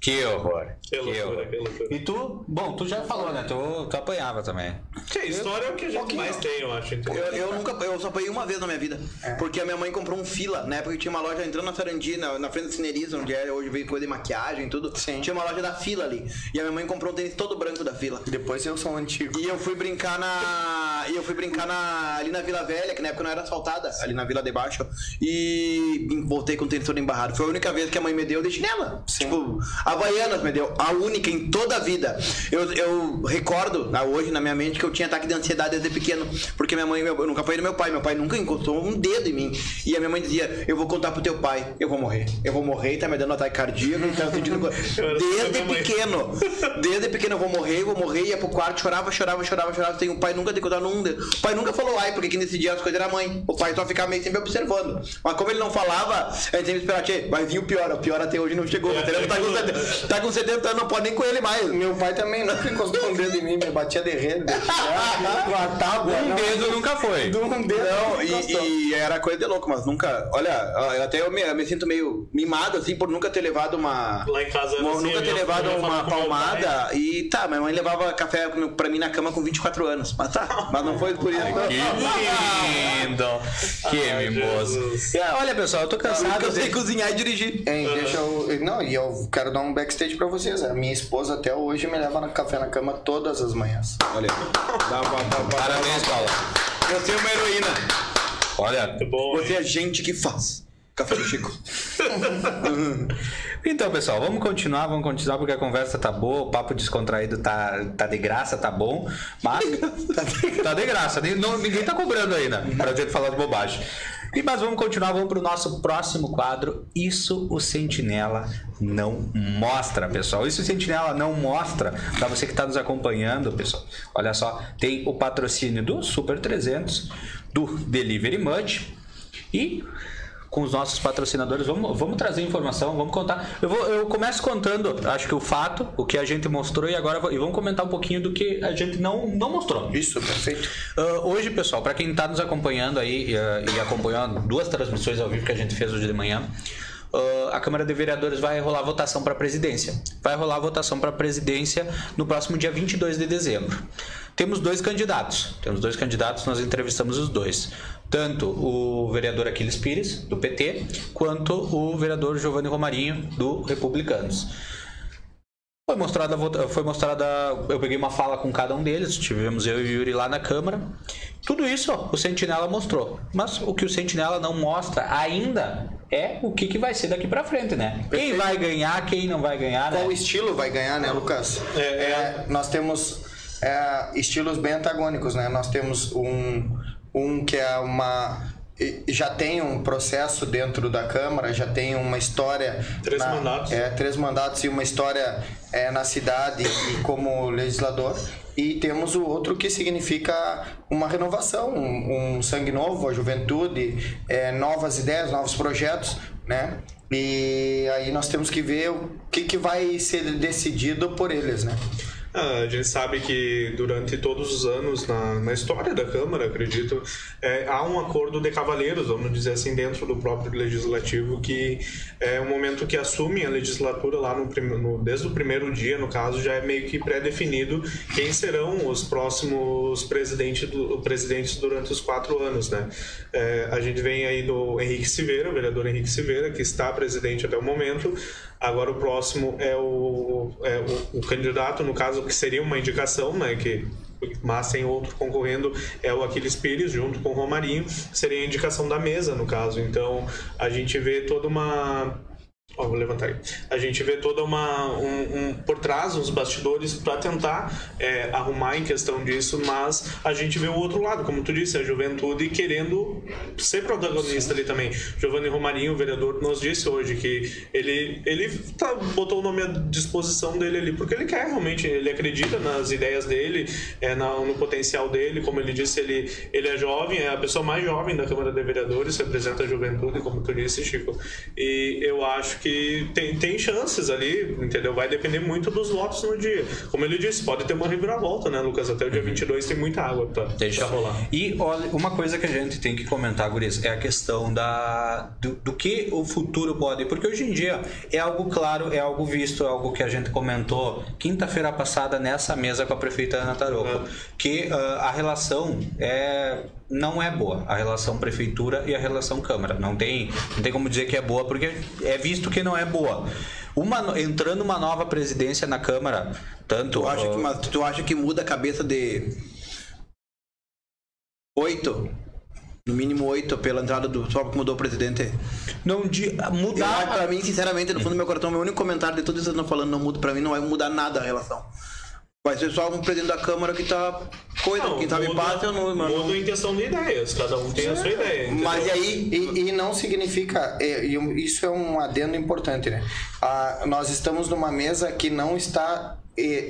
Que horror. Que Que loucura, horror. que loucura. E tu, bom, tu já falou, né? Tu, tu apanhava também. Que história é o que a gente mais tem, eu acho. então. Eu, eu nunca, eu só apanhei uma vez na minha vida. Porque a minha mãe comprou um fila. Na época que tinha uma loja entrando na Sarandi, na, na frente da Cineriza, onde é, hoje veio coisa de maquiagem e tudo. Sim. Tinha uma loja da fila ali. E a minha mãe comprou um tênis todo branco da fila. Depois eu sou um antigo. E eu fui brincar na. E eu fui brincar na, ali na Vila Velha, que na época não era asfaltada, ali na Vila de Baixo. E voltei com o tênis todo embarrado. Foi a única vez que a mãe me deu de chinela. Tipo, Havaianas me deu. A única em toda a vida. Eu, eu recordo ah, hoje na minha mente que eu tinha ataque de ansiedade desde pequeno. Porque minha mãe, eu nunca apanhei do meu pai. Meu pai nunca encostou um dedo em mim. E a minha mãe dizia: Eu vou contar pro teu pai, eu vou morrer. Eu vou morrer tá me dando ataque cardíaco. Tá sentindo... *laughs* Desde pequeno. Desde pequeno eu vou morrer, eu vou morrer, ia pro quarto, chorava, chorava, chorava, chorava. Tem o pai nunca decodou num dedo. O pai nunca falou ai, porque que nesse dia as coisas era mãe. O pai só ficava meio sempre observando. Mas como ele não falava, a gente sempre esperava, vai vir o pior. O pior até hoje não chegou. É, tá, com 70, tá com 70 anos, não pode nem com ele mais. Meu pai também nunca encostou um dedo em mim, me batia de rede. Com a tábua. Um não. dedo nunca foi. De um dedo. Não, e, e era coisa de louco, mas nunca. Olha, eu até eu me, eu me sinto meio mimado, assim, por nunca ter levado uma. Lá em casa uma- assim, nunca ter levado uma palmada. E tá, minha mãe levava café pra mim na cama com 24 anos. Mas tá, mas não foi por isso. Que lindo. Que Ai, mimoso. Jesus. E, Olha, pessoal, eu tô cansado. eu sei cozinhar e dirigir. Hein, deixa eu. Não, e eu quero dar um backstage pra vocês. A minha esposa até hoje me leva no café na cama todas as manhãs. Olha, dá, dá, dá, Parabéns, Paula. Você é uma heroína. Olha, É bom, Você hein? é gente que faz. Café do Chico. *laughs* Então, pessoal, vamos continuar, vamos continuar porque a conversa tá boa, o papo descontraído tá, tá de graça, tá bom, mas *laughs* tá de graça, não- ninguém tá cobrando ainda pra gente falar de bobagem. E, mas vamos continuar, vamos pro nosso próximo quadro. Isso o Sentinela não mostra, pessoal. Isso o Sentinela não mostra para você que está nos acompanhando, pessoal. Olha só, tem o patrocínio do Super 300, do Delivery Mud e com os nossos patrocinadores. Vamos, vamos trazer informação, vamos contar. Eu, vou, eu começo contando, acho que o fato, o que a gente mostrou, e agora e vamos comentar um pouquinho do que a gente não, não mostrou. Isso, perfeito. Ah, hoje, pessoal, para quem está nos acompanhando aí ah, e acompanhando duas transmissões ao vivo que a gente fez hoje de manhã, ah, a Câmara de Vereadores vai rolar votação para a presidência. Vai rolar votação para a presidência no próximo dia 22 de dezembro. Temos dois candidatos. Temos dois candidatos, nós entrevistamos os dois. Tanto o vereador Aquiles Pires, do PT, quanto o vereador Giovanni Romarinho, do Republicanos. Foi mostrada, foi mostrada. Eu peguei uma fala com cada um deles, tivemos eu e o Yuri lá na Câmara. Tudo isso ó, o Sentinela mostrou. Mas o que o Sentinela não mostra ainda é o que, que vai ser daqui pra frente, né? Quem vai ganhar, quem não vai ganhar, né? Qual estilo vai ganhar, né, Lucas? É, é. nós temos é, estilos bem antagônicos, né? Nós temos um, um que é uma já tem um processo dentro da Câmara, já tem uma história. Três na- mandatos. É, três mandatos e uma história é, na cidade e como legislador. E temos o outro que significa uma renovação, um, um sangue novo, a juventude, é, novas ideias, novos projetos, né? E aí nós temos que ver o que, que vai ser decidido por eles, né? Ah, a gente sabe que durante todos os anos na, na história da Câmara, acredito, é, há um acordo de cavaleiros, vamos dizer assim, dentro do próprio legislativo, que é um momento que assume a legislatura lá no, no desde o primeiro dia, no caso, já é meio que pré-definido quem serão os próximos presidentes, do, presidentes durante os quatro anos, né? É, a gente vem aí do Henrique Silveira, o vereador Henrique Silveira, que está presidente até o momento. Agora o próximo é o, é o, o candidato, no caso, que seria uma indicação, né? Que mas tem outro concorrendo, é o Aquiles Pires, junto com o Romarinho, seria a indicação da mesa, no caso. Então, a gente vê toda uma Ó, vou levantar aí. A gente vê toda uma um, um por trás uns bastidores para tentar é, arrumar em questão disso, mas a gente vê o outro lado, como tu disse, a juventude querendo ser protagonista Sim. ali também. Giovanni Romarinho, o vereador, nos disse hoje que ele ele tá, botou o nome à disposição dele ali porque ele quer realmente, ele acredita nas ideias dele, é, na, no potencial dele, como ele disse, ele ele é jovem, é a pessoa mais jovem da Câmara de Vereadores, representa a juventude, como tu disse, Chico. E eu acho que que tem, tem chances ali, entendeu? Vai depender muito dos votos no dia. Como ele disse, pode ter uma reviravolta, né, Lucas? Até o dia 22 uhum. tem muita água pra, Deixa pra rolar. E olha, uma coisa que a gente tem que comentar, Guris, é a questão da, do, do que o futuro pode. Porque hoje em dia é algo claro, é algo visto, é algo que a gente comentou quinta-feira passada nessa mesa com a prefeita Ana Taroco, uhum. que uh, a relação é não é boa a relação prefeitura e a relação câmara. Não tem, não tem como dizer que é boa porque é visto que não é boa. Uma, entrando uma nova presidência na câmara, tanto. Tu acha, uh, que, mas, tu acha que muda a cabeça de oito? No mínimo oito pela entrada do. Só porque mudou o presidente. Não de, mudar. Pra mim, sinceramente, no fundo do meu coração, meu único comentário de tudo isso que falando não muda. Pra mim, não vai mudar nada a relação. Vai ser só um presidente da Câmara que tá. Coisa, não, quem tá paz eu não. Mano. Muda em questão de ideias, cada um tem Sim. a sua ideia. Entendeu? Mas aí. E, e não significa. E, isso é um adendo importante, né? Ah, nós estamos numa mesa que não está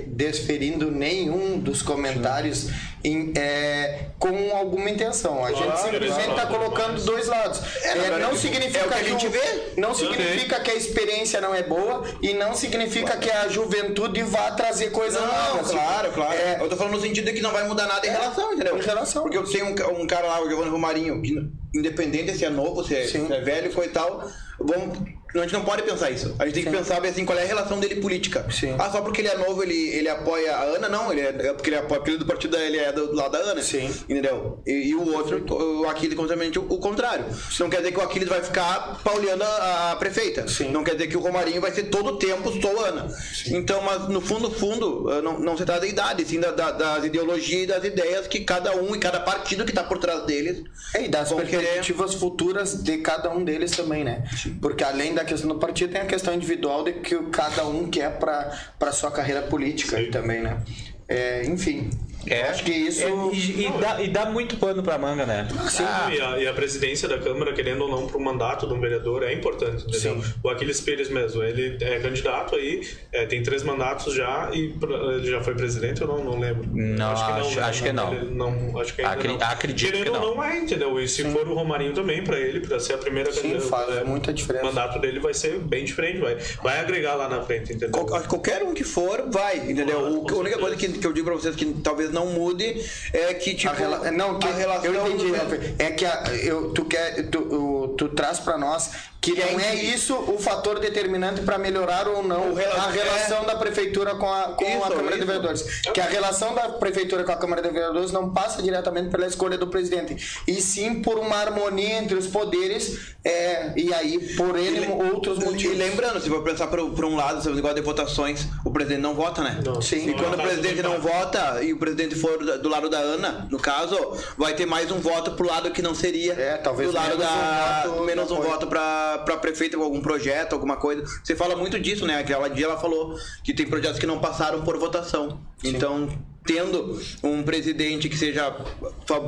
desferindo nenhum dos comentários em, é, com alguma intenção. A gente simplesmente está colocando dois lados. É, é, não significa é que, a gente vê. Não significa que a experiência não é boa e não significa que a juventude vá trazer coisa nova. Claro, claro. É, eu tô falando no sentido de que não vai mudar nada em relação, entendeu? Em relação. Porque eu tenho um, um cara lá, o Giovanni Romarinho, que independente se é novo, se é, se é velho, foi tal, vamos a gente não pode pensar isso. A gente tem Sim. que pensar assim, qual é a relação dele política. Sim. Ah, só porque ele é novo, ele, ele apoia a Ana? Não, ele é, é porque ele apoia porque ele é do partido da, ele é do, do lado da Ana. Sim. Entendeu? E, e o outro, o Aquiles, completamente o, o contrário. Sim. Não quer dizer que o Aquiles vai ficar pauleando a, a, prefeita. Sim. Não quer dizer que o Romarinho vai ser todo o tempo sou Ana. Sim. Então, mas no fundo, fundo, eh, não, não se trata da idade, sim da, da, das ideologias e das ideias que cada um e cada partido que está por trás deles. É, e das perspectivas querer... futuras de cada um deles também, né? Porque além da questão do partido, tem a questão individual de que cada um quer para sua carreira política Sim. também, né? É, enfim, é, acho que isso. É, e, e, dá, e, dá, muito pano pra manga, né? Sim. Ah. E, a, e, a, presidência da Câmara, querendo ou não, pro mandato de um vereador é importante, entendeu? Sim. O Aquiles Pires mesmo, ele é candidato aí, é, tem três mandatos já e ele já foi presidente ou não? Não lembro. Não, acho que não. Acho, né? acho que não. não. acho que ainda Acri, não. Acredito querendo que não. não é, entendeu? E se Sim. for o Romarinho também, pra ele, pra ser a primeira Sim, candidata, faz é, muita diferença. O mandato dele vai ser bem diferente, vai, vai agregar lá na frente, entendeu? Qual, qualquer um que for, vai, entendeu? o, a única coisa que, que eu digo pra vocês que talvez não mude é que tipo. Rela... Não, que a relação. Eu entendi. É que a, eu, tu, quer, tu, tu traz para nós que não é isso o fator determinante para melhorar ou não a relação é... da prefeitura com a, com isso, a Câmara isso. de Vereadores. Que a relação da prefeitura com a Câmara de Vereadores não passa diretamente pela escolha do presidente, e sim por uma harmonia entre os poderes é, e aí por ele e, outros motivos. E lembrando, se for pensar por, por um lado, se igual de votações, o presidente não vota, né? Não. Sim. E quando o presidente não vota e o presidente for do lado da Ana, no caso, vai ter mais um voto pro lado que não seria é, talvez do lado da um voto, menos um voto para para prefeita com algum projeto, alguma coisa. Você fala muito disso, né? Aquela dia ela falou que tem projetos que não passaram por votação. Sim. Então, tendo um presidente que seja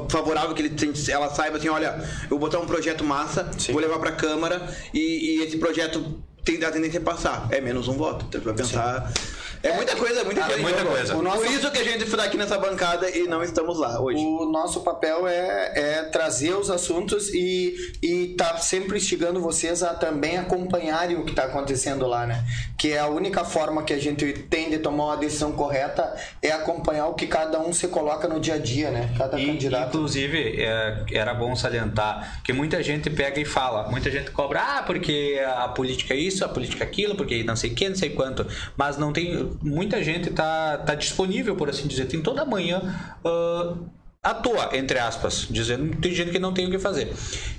favorável, que ele, ela saiba assim, olha, eu vou botar um projeto massa, Sim. vou levar para a Câmara e, e, esse projeto tem a tendência a passar. É menos um voto. Então, vai pensar. Sim. É muita coisa, é muita coisa. É muita coisa. O nosso... Por isso que a gente está aqui nessa bancada e não estamos lá hoje. O nosso papel é, é trazer os assuntos e, e tá sempre instigando vocês a também acompanharem o que está acontecendo lá, né? Que é a única forma que a gente tem de tomar uma decisão correta é acompanhar o que cada um se coloca no dia a dia, né? Cada e, candidato. Inclusive, é, era bom salientar que muita gente pega e fala, muita gente cobra, ah, porque a política é isso, a política é aquilo, porque não sei o que, não sei quanto. Mas não tem muita gente tá, tá disponível, por assim dizer. Tem toda manhã uh, à toa, entre aspas, dizendo tem gente que não tem o que fazer.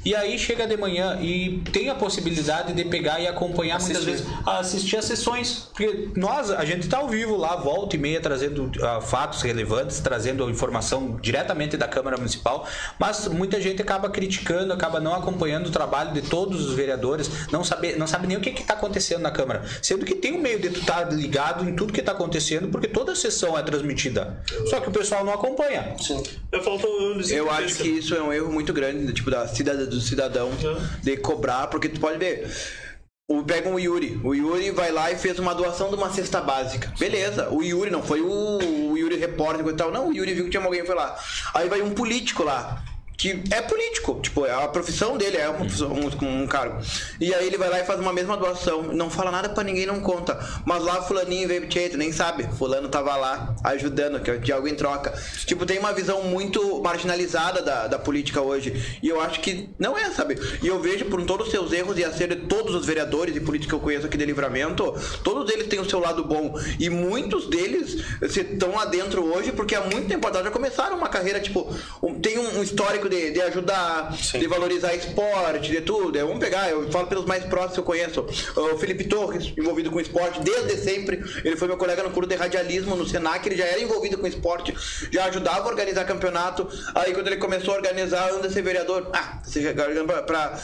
E aí chega de manhã e tem a possibilidade de pegar e acompanhar assistir. muitas vezes, assistir as sessões, porque nós, a gente está ao vivo lá, volta e meia, trazendo uh, fatos relevantes, trazendo informação diretamente da Câmara Municipal, mas muita gente acaba criticando, acaba não acompanhando o trabalho de todos os vereadores, não sabe, não sabe nem o que está acontecendo na Câmara, sendo que tem um meio de tu estar tá ligado em tudo que está acontecendo, porque toda a sessão é transmitida, só que o pessoal não acompanha. Sim. Eu acho que isso é um erro muito grande, tipo, da cidadã, do cidadão, de cobrar, porque tu pode ver. O, pega o Yuri. O Yuri vai lá e fez uma doação de uma cesta básica. Beleza. O Yuri não foi o, o Yuri repórter e tal. Não, o Yuri viu que tinha alguém e foi lá. Aí vai um político lá que é político, tipo, é a profissão dele é uma, um, um, cargo. E aí ele vai lá e faz uma mesma doação, não fala nada para ninguém, não conta. Mas lá fulaninho veio, tu nem sabe, fulano tava lá ajudando, que é de algo em troca. Tipo, tem uma visão muito marginalizada da, da política hoje. E eu acho que não é, sabe? E eu vejo por todos os seus erros e acertos de todos os vereadores e políticos que eu conheço aqui de Livramento, todos eles têm o seu lado bom. E muitos deles estão lá dentro hoje porque há muito tempo atrás já começaram uma carreira, tipo, um, tem um, um histórico de, de ajudar, Sim. de valorizar esporte, de tudo. É, vamos pegar, eu falo pelos mais próximos que eu conheço. O Felipe Torres, envolvido com esporte desde sempre. Ele foi meu colega no curso de radialismo no Senac, ele já era envolvido com esporte, já ajudava a organizar campeonato. Aí quando ele começou a organizar, anda ser vereador. Ah,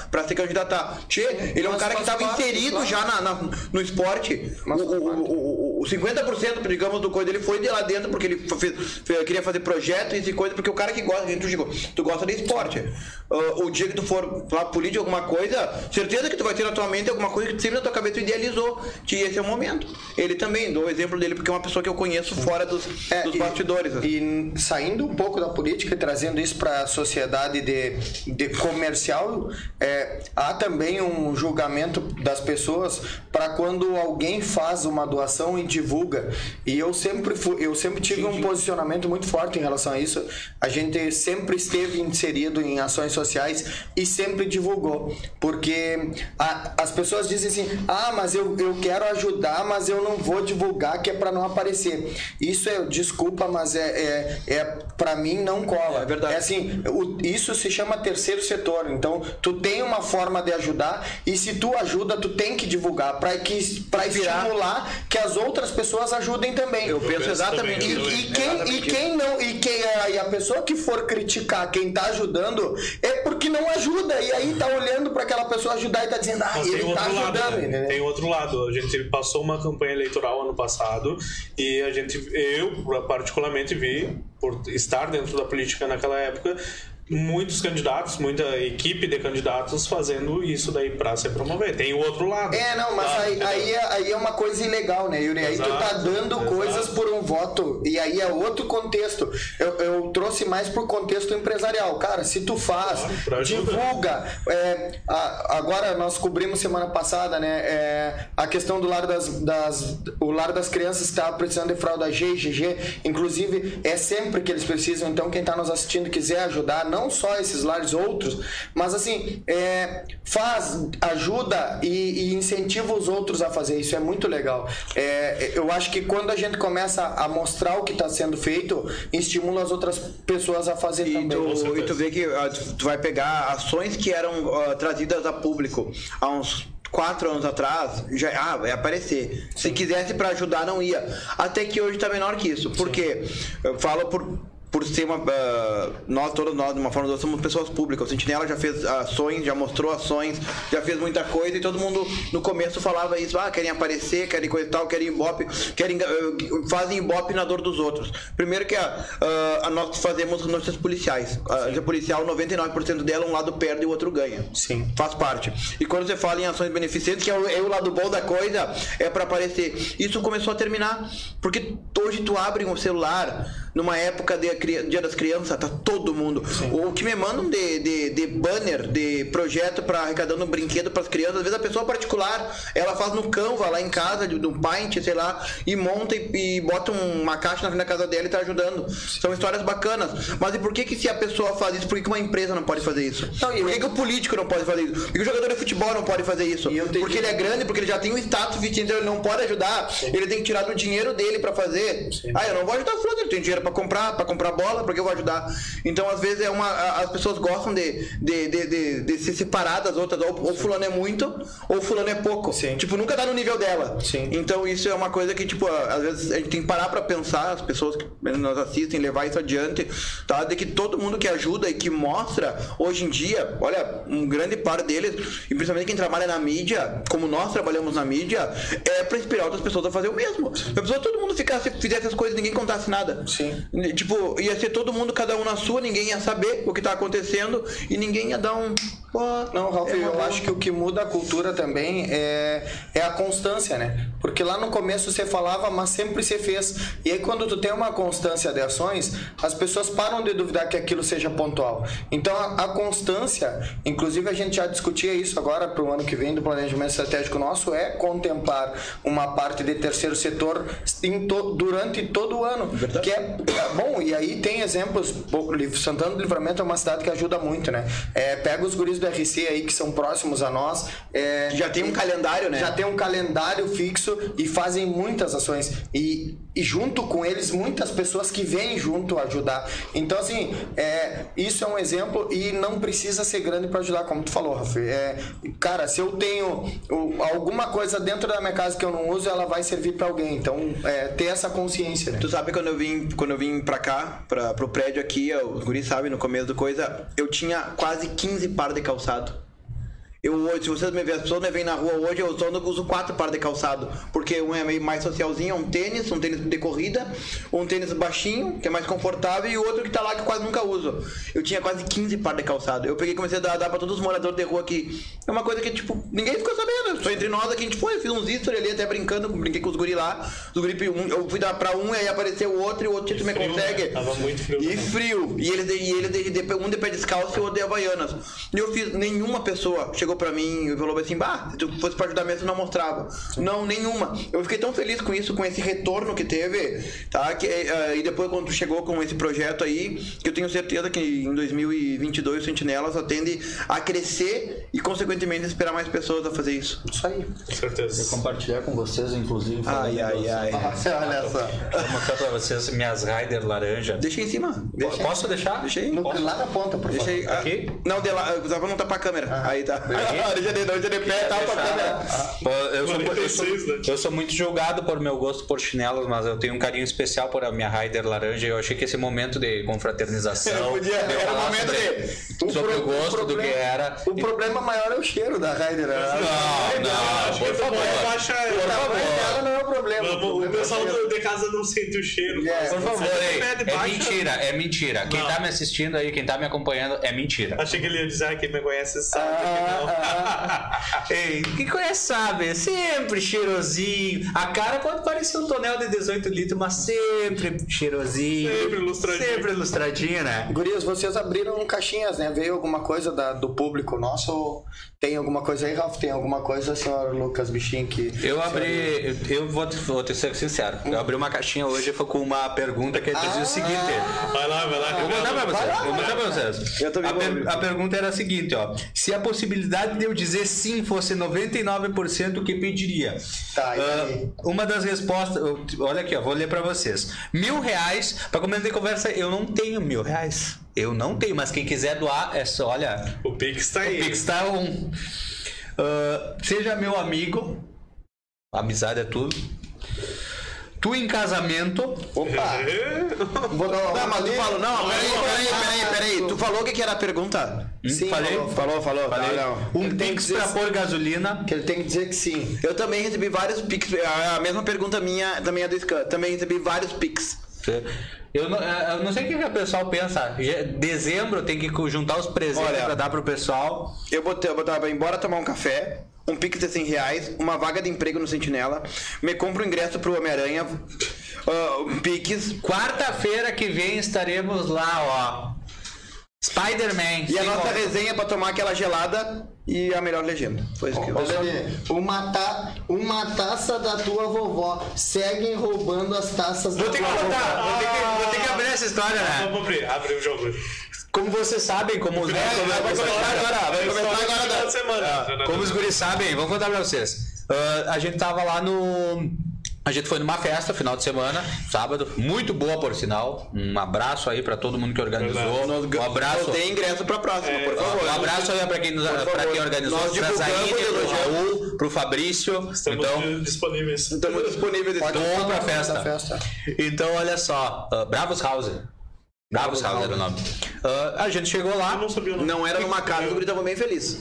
pra se candidatar. Tchê, ele é um cara que estava inserido já na, na, no esporte. O, o, o, o 50%, digamos, do coisa dele foi de lá dentro, porque ele fez, fez, queria fazer projeto e coisa, porque o cara que gosta, gente, tu, tu gosta de esporte. Uh, o dia que tu for pra política alguma coisa, certeza que tu vai ter na tua mente alguma coisa que sempre na tua cabeça idealizou que esse é o momento. Ele também, dou o exemplo dele porque é uma pessoa que eu conheço fora dos, é, dos e, bastidores. E saindo um pouco da política e trazendo isso para a sociedade de, de comercial, é, há também um julgamento das pessoas para quando alguém faz uma doação e divulga. E eu sempre fui, eu sempre tive sim, sim. um posicionamento muito forte em relação a isso. A gente sempre esteve inserido em ações sociais e sempre divulgou. Porque a, as pessoas dizem assim: ah, mas eu, eu quero ajudar, mas eu não vou divulgar, que é para não aparecer. Isso é, desculpa, mas é, é, é para mim não cola. É verdade. É assim, o, isso se chama terceiro setor. Então, tu tem uma forma de ajudar e se tu ajuda, tu tem que divulgar para que para estimular que as outras pessoas ajudem também. Eu penso exatamente. E, e, quem, e quem não e quem e a pessoa que for criticar quem tá ajudando é porque não ajuda. E aí tá olhando para aquela pessoa ajudar e tá dizendo, ah, Mas ele tá ajudando. Lado, né? Tem outro lado. A gente passou uma campanha eleitoral ano passado e a gente, eu particularmente vi, por estar dentro da política naquela época, muitos candidatos, muita equipe de candidatos fazendo isso daí pra se promover. Tem o outro lado. É, não, mas tá? aí, aí, é, aí, é, uma coisa ilegal, né, Yuri? Aí exato, tu tá dando exato. coisas por um voto e aí é outro contexto. Eu, eu trouxe mais pro contexto empresarial. Cara, se tu faz, claro, divulga. É, a, agora nós cobrimos semana passada, né, é, a questão do lado das, das o lado das crianças que tá precisando de fralda G e GG. Inclusive, é sempre que eles precisam. Então, quem tá nos assistindo quiser ajudar, não não só esses lares, outros, mas assim, é, faz, ajuda e, e, incentiva os outros a fazer isso, é muito legal. É, eu acho que quando a gente começa a mostrar o que está sendo feito, estimula as outras pessoas a fazer e também. Tu, e tu vê que uh, tu vai pegar ações que eram uh, trazidas a público há uns quatro anos atrás, já ah, vai aparecer. Sim. Se quisesse para ajudar, não ia. Até que hoje está menor que isso. Porque eu falo por por ser uma. Uh, nós, todos nós, de uma forma ou outra, somos pessoas públicas. O Sentinela já fez ações, já mostrou ações, já fez muita coisa e todo mundo no começo falava isso: ah, querem aparecer, querem coisa e tal, querem ibope, querem, uh, fazem ibope na dor dos outros. Primeiro que a, uh, a nós fazemos notícias policiais. A notícia policial, 99% dela, um lado perde e o outro ganha. Sim. Faz parte. E quando você fala em ações beneficentes, que é o, é o lado bom da coisa, é para aparecer. Isso começou a terminar. Porque hoje tu abre um celular numa época de Dia das Crianças, tá todo mundo. Sim. O que me mandam de, de, de banner, de projeto para arrecadando um brinquedo para as crianças, às vezes a pessoa particular, ela faz no Canva lá em casa, de, um Paint, sei lá, e monta e, e bota uma caixa na frente da casa dela e tá ajudando. São histórias bacanas. Mas e por que que se a pessoa faz isso, por que, que uma empresa não pode fazer isso? Não, por que, que o político não pode fazer isso? Por que o jogador de futebol não pode fazer isso? Porque ele é grande, porque ele já tem um status então ele não pode ajudar. Sim. Ele tem que tirar do dinheiro dele para fazer. Sim. Ah, eu não vou ajudar o fulano, ele tem dinheiro para comprar, para comprar bola, porque eu vou ajudar. Então, às vezes, é uma, as pessoas gostam de, de, de, de, de se separar das outras. Ou, ou fulano é muito, ou fulano é pouco. Sim. Tipo, nunca tá no nível dela. Sim. Então, isso é uma coisa que, tipo, às vezes a gente tem que parar para pensar, as pessoas que nos assistem, levar isso adiante, tá? De que todo mundo que ajuda e que mostra, hoje em dia, olha, um grande par deles, e principalmente quem trabalha na mídia, como nós trabalhamos na mídia, é para inspirar outras pessoas a fazer o mesmo. A pessoa, todo mundo ficasse, fizesse as coisas e ninguém contasse nada. Sim. Tipo, ia ser todo mundo, cada um na sua, ninguém ia saber o que tá acontecendo e ninguém ia dar um. Não, Ralf, é eu acho que o que muda a cultura também é, é a constância, né? Porque lá no começo você falava, mas sempre você fez. E aí quando tu tem uma constância de ações, as pessoas param de duvidar que aquilo seja pontual. Então a, a constância, inclusive a gente já discutia isso agora para o ano que vem do planejamento estratégico nosso, é contemplar uma parte de terceiro setor to, durante todo o ano. Verdade. Que é bom, e aí tem exemplos. Santana do Livramento é uma cidade que ajuda muito, né? É, pega os guris do RC aí que são próximos a nós. É, já tem um calendário, né? Já tem um calendário fixo e fazem muitas ações. E, e junto com eles, muitas pessoas que vêm junto ajudar. Então, assim, é, isso é um exemplo e não precisa ser grande para ajudar, como tu falou, Rafa. É, cara, se eu tenho alguma coisa dentro da minha casa que eu não uso, ela vai servir para alguém. Então, é, ter essa consciência. Né? Tu sabe quando eu vim, quando eu vim pra cá, pra, pro prédio aqui, os guris sabem, no começo do coisa, eu tinha quase 15 par de calçado. Eu hoje, se vocês me verem, as pessoas me veem na rua hoje, eu só uso quatro pares de calçado. Porque um é meio mais socialzinho, um tênis, um tênis de corrida, um tênis baixinho, que é mais confortável, e o outro que tá lá que eu quase nunca uso. Eu tinha quase 15 pares de calçado. Eu peguei e comecei a dar, dar pra todos os moradores de rua aqui. É uma coisa que, tipo, ninguém ficou sabendo. Só entre nós aqui a gente foi, eu fiz uns stories ali até brincando, brinquei com os guri lá. Os guri, um, eu fui dar pra um e aí apareceu o outro e o outro tipo, me consegue. Né? Tava muito frio. E frio. E eles, e eles um de pé descalço e o outro de Havaianas. E eu fiz, nenhuma pessoa chegou pra mim e falou assim: bah, se tu fosse pra ajudar mesmo, não mostrava. Sim. Não, nenhuma. Eu fiquei tão feliz com isso, com esse retorno que teve, tá? Que, uh, e depois, quando tu chegou com esse projeto aí, que eu tenho certeza que em 2022 o Sentinelas atende a crescer e, consequentemente, esperar mais pessoas a fazer isso. Isso aí. Com certeza. Compartilhar com vocês, inclusive. Ai, ai, ai. *laughs* olha só. Vou mostrar pra vocês minhas Rider laranja. Deixa em cima. Deixa Posso deixar? Deixa aí. No, lá na ponta, por Deixa favor. Aí. Aqui? Não, de lá, só pra não tapar a câmera. Ah, aí tá. De pé. Eu sou, eu, sou, eu sou muito julgado por meu gosto por chinelos, mas eu tenho um carinho especial por a minha Rider laranja. Eu achei que esse momento de confraternização. *laughs* Podia, era o momento sobre, de. Sobre o, gosto o problema, do que era. O problema maior é o cheiro da Rider. Né? Não, não, não por favor. Baixa, por favor. não é o problema. O, o pessoal de casa não sente o cheiro. Yeah. Por favor, ei, é mentira, é mentira. Quem tá me assistindo aí, quem tá me acompanhando, é mentira. Achei que ele ia dizer, ah, quem me conhece sabe ah, que não. *laughs* Ei, quem conhece sabe, sempre cheirosinho. A cara pode parecer um tonel de 18 litros, mas sempre cheirosinho. Sempre ilustradinho. Sempre ilustradinho, né? Gurias, vocês abriram caixinhas, né? Veio alguma coisa da, do público nosso? Tem alguma coisa aí, Ralf? Tem alguma coisa, senhor Lucas Bichinho, que... Eu abri... Eu vou, vou ter ser sincero. Eu abri uma caixinha hoje com uma pergunta que dizia ah, o seguinte... Vai lá, vai lá. Eu vou mandar pra vocês. Vou mandar pra vocês. Eu a, per, a pergunta era a seguinte, ó. Se a possibilidade de eu dizer sim fosse 99%, o que pediria? Tá, uh, Uma das respostas... Olha aqui, ó. Vou ler pra vocês. Mil reais... Pra começar de conversa, eu não tenho mil reais. Eu não tenho, mas quem quiser doar, é só, olha. O Pix tá aí. O Pix tá um. Uh, seja meu amigo. Amizade é tudo. Tu em casamento. Opa! *laughs* Vou dar uma Não, mas tu falou, não, peraí, peraí, peraí, peraí. Tu falou o que que era a pergunta? Sim, falei? falou. Falou, falou. Falei. Não, não. Um Pix pra sim. pôr gasolina. Que ele tem que dizer que sim. Eu também recebi vários pics. A mesma pergunta minha também é do Scan. Também recebi vários pics. Eu não, eu não sei o que, que o pessoal pensa. Dezembro tem que juntar os presentes Olha. pra dar pro pessoal. Eu botei, eu botava embora tomar um café, um pix de 100 reais, uma vaga de emprego no Sentinela, me compro um ingresso pro Homem-Aranha, ah, um pix. Quarta-feira que vem estaremos lá, ó. Spider-Man. E a nossa ó. resenha pra tomar aquela gelada e a melhor legenda. Foi isso que eu uma, ta, uma taça da tua vovó. Seguem roubando as taças Vou da tua vovó. vou ter que, vou ter que abrir essa história, né? Vamos abrir, abre o jogo. Como vocês sabem, como os, vai começar agora, vai começar agora. De semana. Ah, como os guris sabem, vou contar pra vocês. Ah, a gente tava lá no. A gente foi numa festa final de semana, sábado, muito boa por sinal. Um abraço aí pra todo mundo que organizou. Um abraço. Não tem ingresso pra próxima, É, por favor. Um abraço aí pra quem, nos, pra quem organizou, Nós pra divulgamos Zaine, pro. Raul, pro Fabrício. Estamos então, disponíveis. Estamos disponíveis. Pode Vamos falar pra da festa. festa. então olha só, ah, Bravos House. Bravos House era o nome. Ah, a gente chegou lá, Eu não sabia o nome. Não era numa casa, o guri tava bem feliz.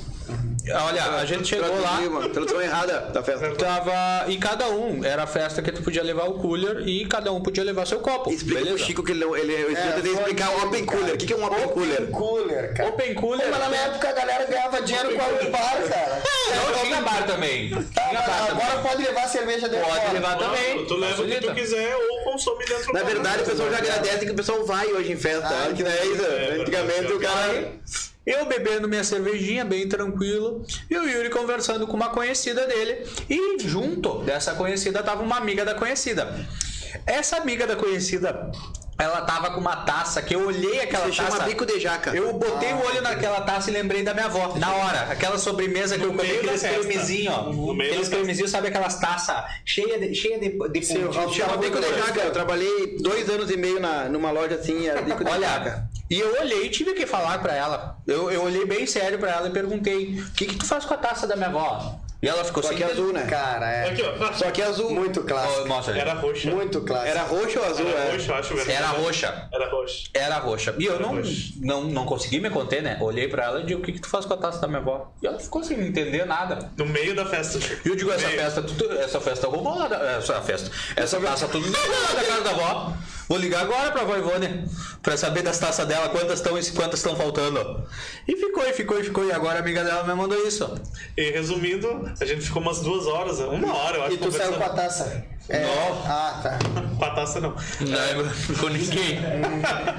Olha, a gente chegou lá. Mano. Tradução errada da festa. Tava. E cada um, era a festa que tu podia levar o cooler e cada um podia levar seu copo. Explica beleza? pro Chico que ele, ele, ele É, tentei explicar o Open. Cooler. O que, que é um Open Cooler? Open Cooler, cara. Open Cooler. Mas na minha época a galera ganhava dinheiro com o bar, cara. Não, tinha bar também. Tá, Tinha bar agora também. pode levar cerveja dentro Pode levar também. Tu leva o que tu quiser ou consome dentro Na verdade, o pessoal já agradece que o pessoal vai hoje em festa. Ah, que não é isso. é, Antigamente o cara. Eu bebendo minha cervejinha, bem tranquilo, e o Yuri conversando com uma conhecida dele. E junto dessa conhecida tava uma amiga da conhecida. Essa amiga da conhecida, ela tava com uma taça que eu olhei aquela chama taça. bico de jaca. Eu botei o olho naquela taça e lembrei da minha avó. Na hora, aquela sobremesa que eu comi, aqueles cremezinhos, ó. No meio Aqueles cremezinhos, sabe aquelas taças cheias de, cheia de, de Chama tava bico de jaca. Eu trabalhei dois anos e meio na, numa loja assim, era bico de Olha, jaca. E eu olhei e tive que falar pra ela. Eu, eu olhei bem sério pra ela e perguntei: o que, que tu faz com a taça da minha avó? E ela ficou Só sem que azul, né? Cara, é. Aqui. Só que azul. Muito Oh, clássico. mostra ali. Era roxa. Muito clássico. Era roxo ou azul? Era é? roxo, eu acho. verdade. Era roxa. Era roxo. Era roxa. E eu Era não, roxa. não, não consegui me conter, né? Olhei pra ela e digo: o que, que tu faz com a taça da minha avó? E ela ficou sem entender nada. No meio da festa. E eu digo, essa Meio. festa, tudo, essa festa roubou lá da, essa festa, essa taça tudo roubou lá da casa da avó. Vou ligar agora pra Ivone pra saber das taças dela, quantas estão e quantas estão faltando. E ficou, e ficou, e ficou. E agora a amiga dela me mandou isso. E resumindo, a gente ficou umas duas horas, uma hora, eu acho. E tu saiu com a taça. É. Não. Ah, tá. *laughs* Com a taça, não. Não, *laughs* com ninguém.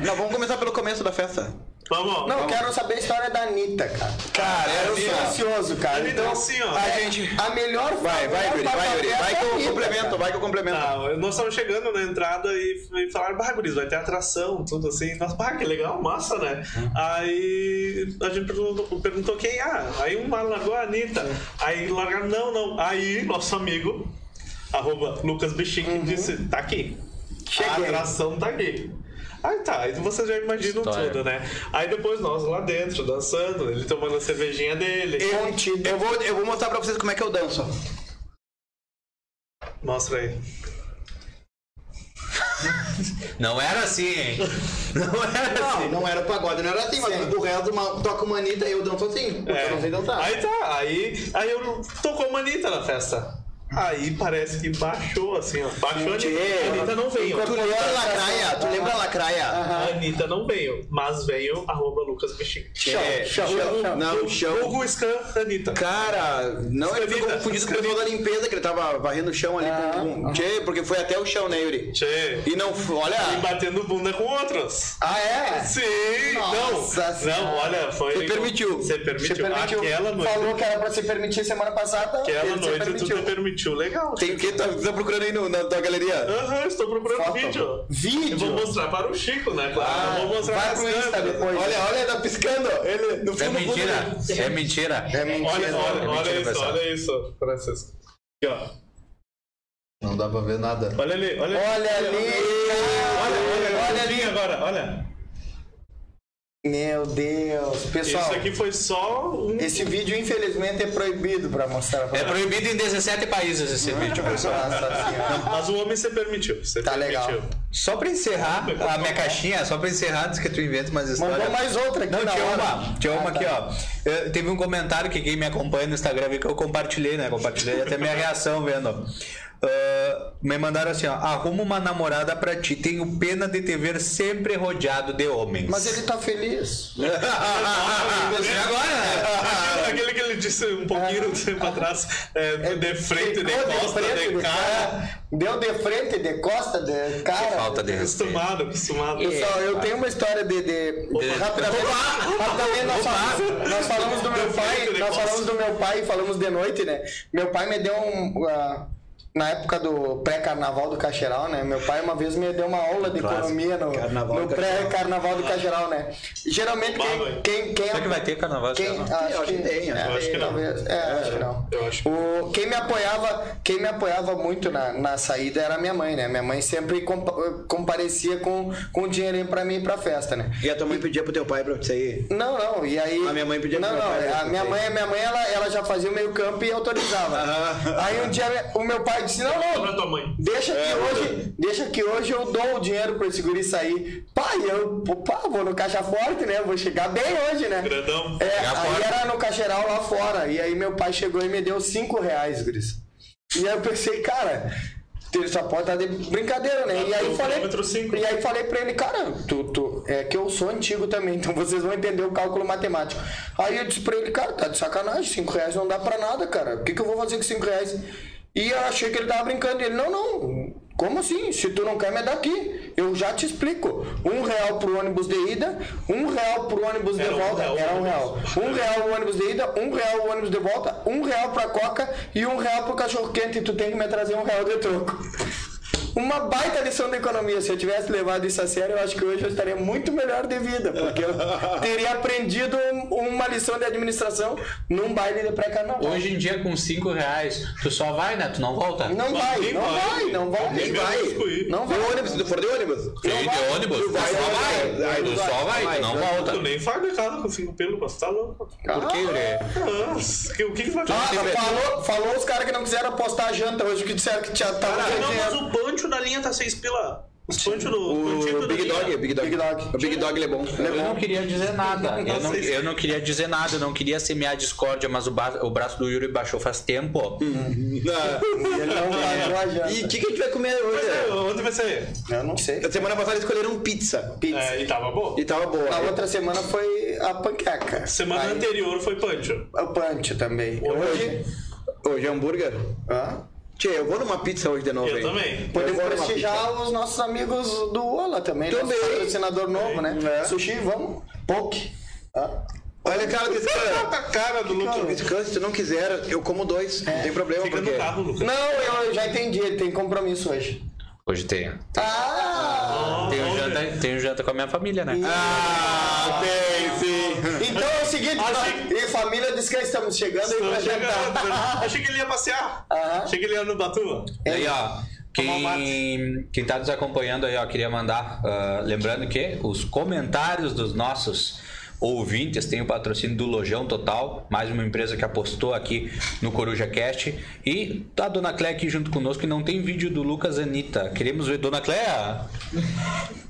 Não, vamos começar pelo começo da festa. Vamos. Não, eu quero saber a história da Anitta, cara. Cara, Eu assim, sou ó. ansioso, cara. Anitta, Então, assim, ó. a, A gente- a melhor Vai, vai, Guri, vai, Guri. Vai com o complemento, vai com o complemento. Tá, nós estávamos chegando na entrada e, e falaram, bah, guris, vai ter atração, tudo assim. Nós, bah, que legal, massa, né? Aí a gente perguntou, perguntou quem? Ah, aí um largou a Anitta. Aí largaram, não, não. Aí nosso amigo, arroba Lucas Bichinho, disse, tá aqui. A Cheguei. atração tá aqui. Aí tá, aí vocês já imaginam História. tudo, né? Aí depois nós lá dentro, dançando, ele tomando a cervejinha dele. Eu, eu, vou, eu vou mostrar pra vocês como é que eu danço. Mostra aí. Não era assim, hein? Não era Não, assim. não era pagode, não era assim, mas o resto uma, toca uma Anitta e eu danço assim. porque É. Eu não sei dançar. Aí tá, aí, aí eu tocou uma Anitta na festa. Aí parece que baixou assim, ó. Baixou a Anitta. A Anitta não veio. Tu lembra a lacraia? Tu lembra a lacraia? A Anitta não veio, mas veio arroba Lucas Peixinho. É, chão, chão. Não, chão. Google Scan Anitta. Cara, não, ele ficou confundido com o pessoal da limpeza, que ele tava varrendo o chão ali. com- com- Tchê, porque foi até o chão, né, Yuri? Tchê. E não, olha... E batendo bunda com outros. Ah, é? Sim, Nossa não. Senhora. Não, olha, foi. Você permitiu. Você permitiu. Aquela noite. Falou que era pra se permitir semana passada. Aquela noite tu te permitiu. Legal. Tem o que? Tá, tá procurando aí no- na tua galeria? Aham, estou procurando Foto. vídeo. Vídeo? Eu vou mostrar para o Chico, né? Claro. Ah, eu vou mostrar vai as pro Insta depois. Olha, olha, tá piscando. Ele no É fundo, mentira. fundo- É mentira. É mentira. Olha, olha, É olha mentira, isso, pessoal. olha isso, Francisco. Aqui, ó. Não dá pra ver nada. Olha ali, olha Olha ali, Olha, olha, Olha olha ali. ali agora, olha. Meu Deus. Pessoal, Isso aqui foi só um. esse vídeo infelizmente é proibido pra mostrar pra É proibido em 17 países esse vídeo, pessoal. Nossa senhora. Mas o homem você permitiu. Você Tá permitiu. legal. Só pra encerrar a minha caixinha, só pra encerrar, antes que tu invente umas histórias. Mandou mais outra aqui Não, tinha hora. uma, tinha uma Ah, aqui, tá. ó. Eu- teve um comentário que quem me acompanha no Instagram que eu compartilhei, né? Compartilhei até minha reação vendo. Ah, me mandaram assim, ó. Arruma uma namorada pra ti. Tenho pena de te ver sempre rodeado de homens. Mas ele tá feliz. *laughs* E agora, né? *laughs* Aquele, que ele disse um pouquinho de tempo atrás, é, de frente, de costa, frente, de cara. Deu de frente, de costa, de cara. Falta de respeito. Acostumado, acostumado. Pessoal, eu tenho uma história de. de... Rapidamente, rapidamente nós, falamos, nós falamos do meu pai, nós falamos do meu pai e falamos de noite, né? Meu pai me deu um. ah, na época do pré-carnaval do Cacheral, né? Meu pai uma vez me deu uma aula de economia no, no pré-carnaval do Cacheral, né? Geralmente quem, quem, quem, Será que vai ter carnaval quem, acho, Eu acho que tem, acho é, que acho que não. talvez, é, acho que não. Eu acho que O, quem me apoiava, quem me apoiava muito na, na saída era minha mãe, né? Minha mãe sempre compa- comparecia com, com dinheirinho pra mim ir pra festa, né? E a tua mãe pedia pro teu pai pra você ir. Não, não, e aí. A minha mãe pedia Não, pro meu não, pai, a minha mãe, minha mãe ela, ela já fazia o meio campo e autorizava. Aí um dia o meu pai disse: Não, Pra não, tua mãe. deixa que hoje, deixa que hoje eu dou o dinheiro pra esse guri sair. Pai, eu, pá, vou no caixa forte, né? Vou chegar bem hoje, né? Grandão. É, aí forte. era no caixeiral lá fora. E aí meu pai chegou e me deu cinco reais, guris. E aí eu pensei, cara, ele só pode estar de brincadeira, né? E aí o falei, e aí falei pra ele, cara, tu, tu, é que eu sou antigo também, então vocês vão entender o cálculo matemático. Aí eu disse pra ele, cara, tá de sacanagem, cinco reais não dá pra nada, cara. O que, que eu vou fazer com cinco reais? E eu achei que ele tava brincando. Ele, não, não. Como assim? Se tu não quer, me dá aqui. Eu já te explico. Um real pro ônibus de ida, um real pro ônibus de Era um volta. real o Era um real. Um real o ônibus de ida, um real o ônibus de volta, um real pra coca e um real pro cachorro quente. E tu tem que me trazer um real de troco. Uma baita lição de economia. Se eu tivesse levado isso a sério, eu acho que hoje eu estaria muito melhor de vida, porque eu *laughs* teria aprendido um- uma lição de administração num baile de pré-carnaval. Hoje em dia, com 5 reais, tu só vai, né? Tu não volta? Não vai, Nem não vai, não vai. Nem vai. Não De vai. ônibus, se tu for de ônibus. Sim, de ônibus, tu só vai, vai. vai, Tu vai, só vai, vai, tu não vai. volta. Tu nem faz mercado com cinco pelo, mas tá louco. Por que, Yuri? Ah, que- o que que vai Ah, fazer? falou, falou os caras que não quiseram apostar a janta hoje, que disseram que tinha tava Não, mas o pancho da linha tá seis pila. Os pancho do. O da Big linha. Dog, Big Dog. Big Dog. O Big Dog ele é bom. Eu não queria dizer nada. Eu não, eu não queria dizer nada, eu não queria semear discórdia, mas o, ba- o braço do Yuri baixou faz tempo. Ele não a. *laughs* E o que, que a gente vai comer Pois é, hoje? onde vai ser? Eu não sei. A semana passada escolheram pizza. Pizza. É, e tava bom. E tava boa. Na outra semana foi a panqueca. Semana Aí, anterior foi pancho. O pancho também. Hoje. Hoje é hambúrguer. Hã? Tchê, eu vou numa pizza hoje de novo, Eu hein? também. Podemos prestigiar os nossos amigos do Ola também. Também. Nosso patrocinador novo, né? É. Sushi, vamos? Poke. Hã? Olha a cara desse cara. a cara do Lucas. Cara, se tu não quiser, eu como dois. Não tem problema, Fica porque... no carro, Lucas. Não, eu já entendi, ele tem compromisso hoje. Hoje tem. Ah! Tem um janta, tem um janta com a minha família, né? Ah, tem sim. Então é o seguinte, Achei- nós- e família diz que estamos chegando aí pra jantar. *laughs* Achei que ele ia passear. Aham. Achei que ele ia no Batuba. Aí, ó. Quem, quem tá nos acompanhando aí, ó, queria mandar. ah, lembrando que os comentários dos nossos ouvintes têm o patrocínio do Lojão Total, mais uma empresa que apostou aqui no Coruja Cast. E a Dona Cléia aqui junto conosco e não tem vídeo do Lucas Anitta. Queremos ver. Dona Cléia?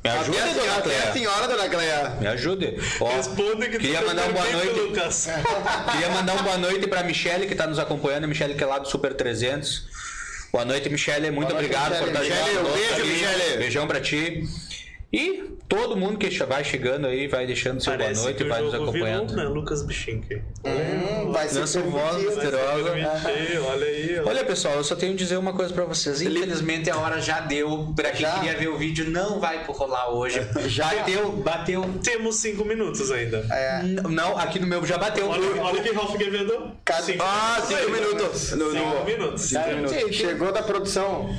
Me ajude, Até a Dona senhora, até a senhora, dona Cleia. Me ajude. Ó, Responde que queria tu mandar uma boa noite. Lucas. *laughs* Queria mandar uma boa noite pra Michelle que tá nos acompanhando. A Michelle que é lá do Super 300. Boa noite, Michelle. Muito Boa noite, obrigado por estar Michele. junto Michele, um beijo. Michele. Beijão pra ti. E todo mundo que vai chegando aí, vai deixando seu boa Parece noite que e o vai nos jogo virou, acompanhando. né? Lucas Bichink. Hum, vai ser Dança voz misteriosa. Olha aí, ó. Olha pessoal, eu só tenho que dizer uma coisa pra vocês. Infelizmente a hora já deu. Pra quem Já? queria ver o vídeo, não vai rolar hoje. *laughs* Já? Bateu, bateu. Temos cinco minutos ainda. É, Não, aqui no meu já bateu. Olha, olha que Ralph Quevedo. Cada- Cinco Ah, minutos cinco ainda. minutos. No- Cinco no- minutos. Sim, chegou da produção.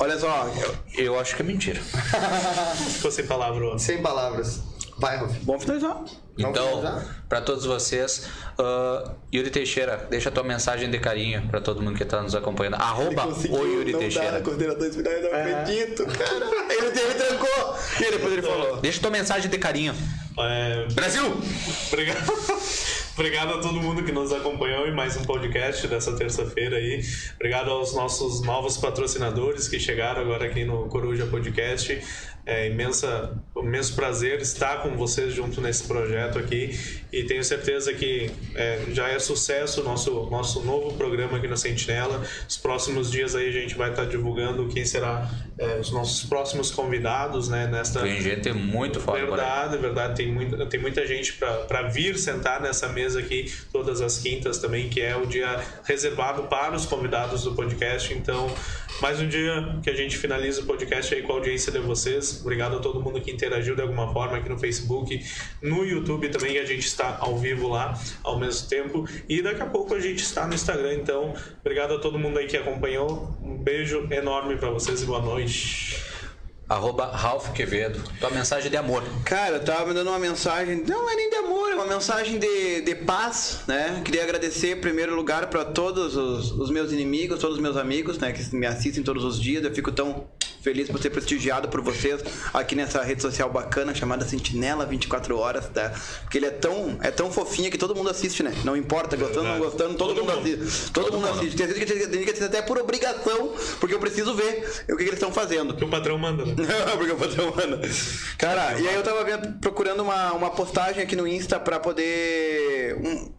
Olha só, eu- Eu acho que é mentira. *laughs* Ficou sem palavra. ó. Sem palavras. Vai, Rolf. bom finalizar. Então, para todos vocês, ah, Yuri Teixeira, deixa a tua mensagem de carinho para todo mundo que tá nos acompanhando. Arroba o Yuri Teixeira. considerações finais, não É. acredito, cara. *laughs* Ele, ele trancou. E depois ele falou. Deixa tua mensagem de carinho. É, Brasil! Obrigado. *laughs* Obrigado a todo mundo que nos acompanhou em mais um podcast dessa terça-feira aí. Obrigado aos nossos novos patrocinadores que chegaram agora aqui no Coruja Podcast. É imensa, imenso prazer estar com vocês junto nesse projeto aqui e tenho certeza que é, já é sucesso o nosso, nosso novo programa aqui na Sentinela. Os próximos dias aí a gente vai estar divulgando quem será é, os nossos próximos convidados, né? Nesta Tem gente muito foda. Verdade, verdade. Tem muita, tem muita gente para vir sentar nessa mesa aqui todas as quintas também, que é o dia reservado para os convidados do podcast. Então, mais um dia que a gente finaliza o podcast aí com a audiência de vocês. Obrigado a todo mundo que interagiu de alguma forma aqui no Facebook, no YouTube também, que a gente está ao vivo lá ao mesmo tempo. E daqui a pouco a gente está no Instagram. Então, obrigado a todo mundo aí que acompanhou. Um beijo enorme para vocês e boa noite. Arroba Ralph Quevedo. Tua mensagem de amor. Cara, eu tava me dando uma mensagem, não é nem de amor, é uma mensagem de, de paz, né? Queria agradecer em primeiro lugar para todos os, os, meus inimigos, todos os meus amigos, né? Que me assistem todos os dias. Eu fico tão feliz por ser prestigiado por vocês aqui nessa rede social bacana chamada Sentinela 24 Horas, tá? Porque ele é tão, é tão fofinho que todo mundo assiste, né? Não importa, gostando ou não gostando, todo, todo mundo, mundo, assiste. Todo, todo mundo, mundo assiste. Tem gente que assiste até por obrigação, porque eu preciso ver o que, que eles estão fazendo. Porque o patrão manda, né? *laughs* porque o patrão manda. Cara, e aí eu tava vendo, procurando uma, uma postagem aqui no Insta pra poder. Um,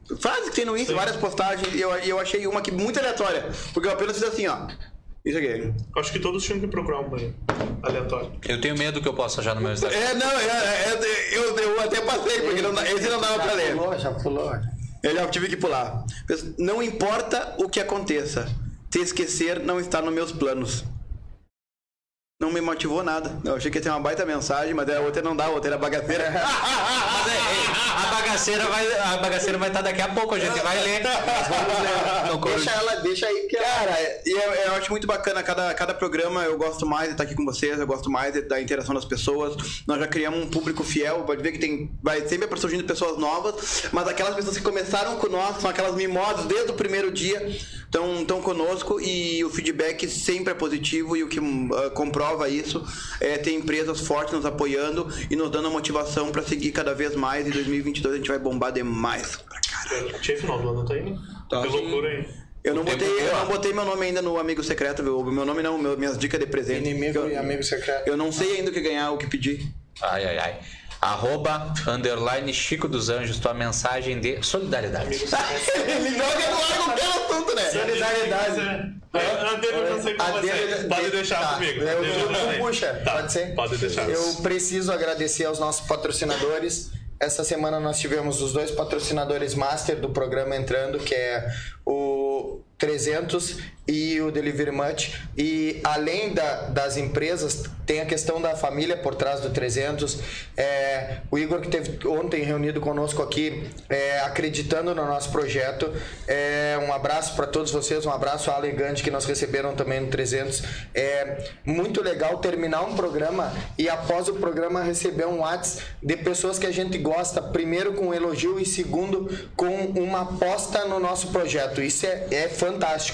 que tem no Insta, Sim. várias postagens, e eu, eu achei uma aqui muito aleatória. Porque eu apenas fiz assim, ó. Isso aqui. Acho que todos tinham que procurar um banho aleatório. Eu tenho medo que eu possa achar no meu Instagram. É, não, é, é, eu, eu até passei, porque não, esse não dava já pra ler. Pulou, já pulou. Eu já tive que pular. Não importa o que aconteça, te esquecer não está nos meus planos não me motivou nada. Eu achei que ia ter uma baita mensagem, mas a outra não dá, a outra era bagaceira. *laughs* mas é, é, a bagaceira vai a bagaceira vai estar daqui a pouco, a gente vai ler. deixa ela, deixa aí que Cara, e eu, eu, acho muito bacana cada, cada programa, eu gosto mais de estar aqui com vocês, eu gosto mais da interação das pessoas. Nós já criamos um público fiel, pode ver que tem vai sempre surgindo pessoas novas, mas aquelas pessoas que começaram com nós, são aquelas mimosas desde o primeiro dia, estão tão conosco e o feedback sempre é positivo e o que uh, comprova prova isso é ter empresas fortes nos apoiando e nos dando motivação para seguir cada vez mais. Em 2022 a gente vai bombar demais. Caralho. Tinha final do ano, tá aí? Tá. Que loucura, hein? Eu não, botei, eu não botei meu nome ainda no amigo secreto, viu? Meu nome não, meu, minhas dicas de presente. Inimigo eu, e amigo secreto. Eu não sei ainda o que ganhar, o que pedir. Ai, ai, ai. Arroba, underline, Chico dos Anjos, tua mensagem de solidariedade. *laughs* Ele joga no ar qualquer assunto, né? Solidariedade. A dele eu não sei como você. Pode deixar tá. comigo. Eu, eu, puxa, tá. pode ser? Pode deixar. Eu preciso agradecer aos nossos patrocinadores. Essa semana nós tivemos os dois patrocinadores master do programa entrando, que é o 300 e o Delivery Much. E além da, das empresas, tem a questão da família por trás do 300. É, o Igor, que teve ontem reunido conosco aqui, é, acreditando no nosso projeto. É, um abraço para todos vocês, um abraço à Alegante que nos receberam também no 300. É muito legal terminar um programa e após o programa receber um WhatsApp de pessoas que a gente gosta, primeiro com um elogio e segundo com uma aposta no nosso projeto. Isso é, é fantástico.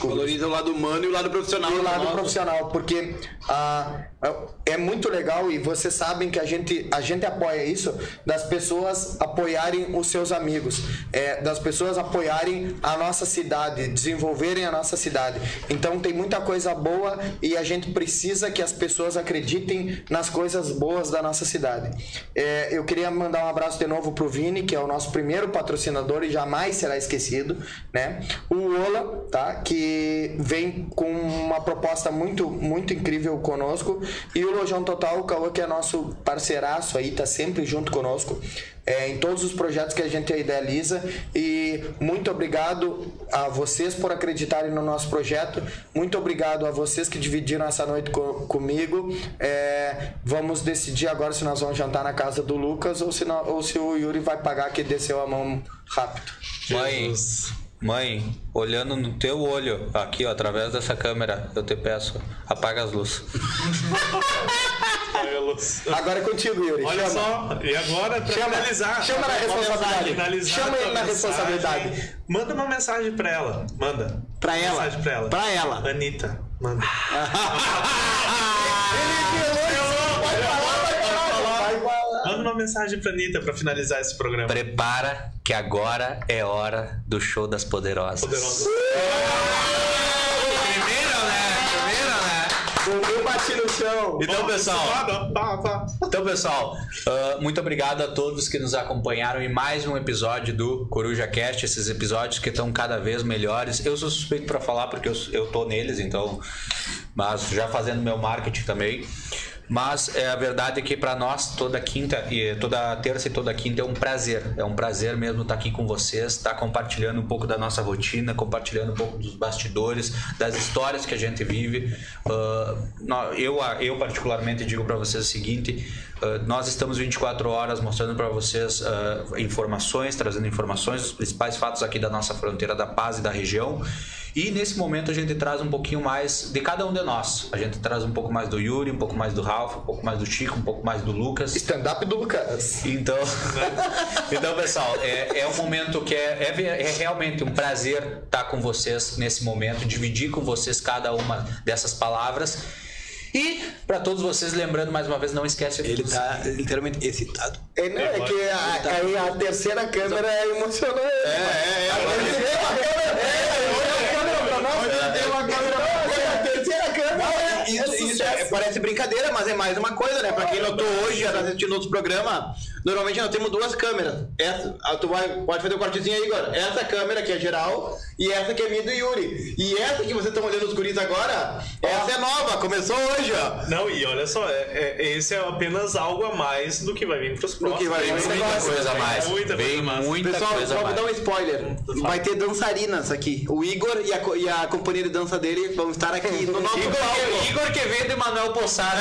Valoriza o lado humano e o lado profissional. E o lado profissional, porque ah, é muito legal e vocês sabem que a gente, a gente apoia isso das pessoas apoiarem os seus amigos, é, das pessoas apoiarem a nossa cidade, desenvolverem a nossa cidade. Então tem muita coisa boa e a gente precisa que as pessoas acreditem nas coisas boas da nossa cidade. É, eu queria mandar um abraço de novo pro Vini, que é o nosso primeiro patrocinador e jamais será esquecido, né? O Ola, tá? Que vem com uma proposta muito, muito incrível conosco e o Lojão Total, o Cauã, que é nosso parceiraço aí, tá sempre junto conosco é, em todos os projetos que a gente idealiza. E muito obrigado a vocês por acreditarem no nosso projeto. Muito obrigado a vocês que dividiram essa noite co comigo. É, vamos decidir agora se nós vamos jantar na casa do Lucas ou se, não, ou se o Yuri vai pagar que desceu a mão rápido. Mãe, mãe, olhando no teu olho, aqui ó, através dessa câmera, eu te peço, apaga as luzes. Agora é contigo, Yuri. Olha chama. só, e agora pra chama, finalizar. Chama na responsabilidade. Finalizar chama ele na responsabilidade. Manda uma mensagem pra ela. Manda. Pra uma ela. Mensagem pra ela. Pra ela. Anitta, manda. *laughs* ele Pode falar, vai falar. Manda uma mensagem pra Anitta pra finalizar esse programa. Prepara que agora é hora do show das poderosas. Poderosa. Primeiro, né? Primeiro, né? Eu bati no chão. Então, pessoal. Então, pessoal, ah, muito obrigado a todos que nos acompanharam em mais um episódio do Coruja Cast. Esses episódios que estão cada vez melhores. Eu sou suspeito para falar porque eu, eu tô neles, então, mas já fazendo meu marketing também. Mas é, a verdade é que para nós toda quinta e toda terça e toda quinta é um prazer, é um prazer mesmo estar aqui com vocês, estar compartilhando um pouco da nossa rotina, compartilhando um pouco dos bastidores, das histórias que a gente vive. Ah, nó- eu, eu particularmente digo para vocês o seguinte: ah, nós estamos 24 horas mostrando para vocês ah, informações, trazendo informações dos principais fatos aqui da nossa fronteira da paz e da região. E nesse momento a gente traz um pouquinho mais de cada um de nós. A gente traz um pouco mais do Yuri, um pouco mais do Ralph, um pouco mais do Chico, um pouco mais do Lucas. Stand-up do Lucas. Então, *laughs* então pessoal, é, é um momento que é, é, é realmente um prazer estar com vocês nesse momento, dividir com vocês cada uma dessas palavras. E para todos vocês, lembrando mais uma vez, não esquece Ele tá literalmente excitado. É, não, é que a, aí a terceira câmera é emocionante. É, é, é. A terceira câmera é, olha a câmera pra nós. Tem uma câmera pra nós. A terceira câmera é, Isso, é isso é- sucesso. Parece brincadeira, mas é mais uma coisa, né? Pra quem notou hoje, já tá assistindo outros programas, normalmente nós temos duas câmeras. Essa, ah, tu vai, pode fazer o cortezinho aí agora. Essa câmera que é geral e essa que é minha do Yuri. E essa que vocês estão olhando os guris agora, essa é nova, começou hoje, ó. Não, e olha só, é, é- esse é apenas algo a mais do que vai vir pros próximos. que vai vir. Muita coisa a mais. Muita Vem coisa a mais. muita Pessoal, coisa só vou dar um spoiler. Vai ter dançarinas aqui. O Igor e a, e a companhia de dança dele vão estar aqui no nosso Igor, palco. Igor Quevedo e Manuel Poçada.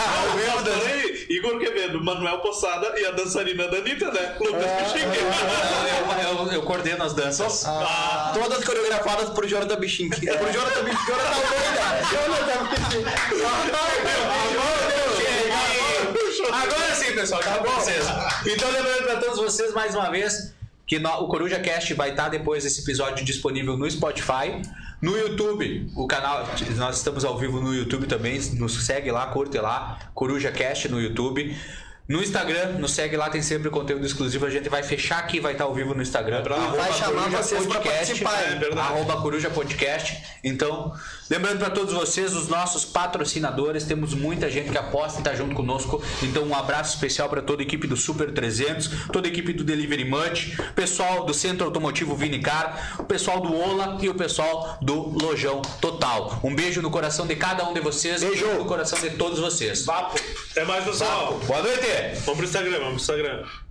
Ah, o Igor também, Igor Quevedo, Manuel Poçada e a dançarina da Anitta, né? Lucas Pichique. Eu, eu- eu coordeno as danças. Ah, Todas coreografadas por Jonathan Bichink. Por Jonathan Bichink. Agora sim, pessoal, tá bom vocês. Então, lembrando para todos vocês mais uma vez que no- o Coruja Cast vai estar depois desse episódio disponível no Spotify. No YouTube, o canal, nós estamos ao vivo no YouTube também, nos segue lá, curte lá, Coruja Cast no YouTube. No Instagram, nos segue lá, tem sempre conteúdo exclusivo. A gente vai fechar aqui, vai estar ao vivo no Instagram. pra- Arroba vai chamar Coruja vocês pra Podcast, participar, é arroba Coruja Podcast. Então, lembrando para todos vocês, os nossos patrocinadores, temos muita gente que aposta e tá junto conosco. Então, um abraço especial para toda a equipe do Super 300, toda a equipe do Delivery Munch, pessoal do Centro Automotivo Vinicar, o pessoal do Ola e o pessoal do Lojão Total. Um beijo no coração de cada um de vocês, beijo no coração de todos vocês. Vapo. Até mais, pessoal. Boa noite. Vamos pro Instagram, vamos pro Instagram.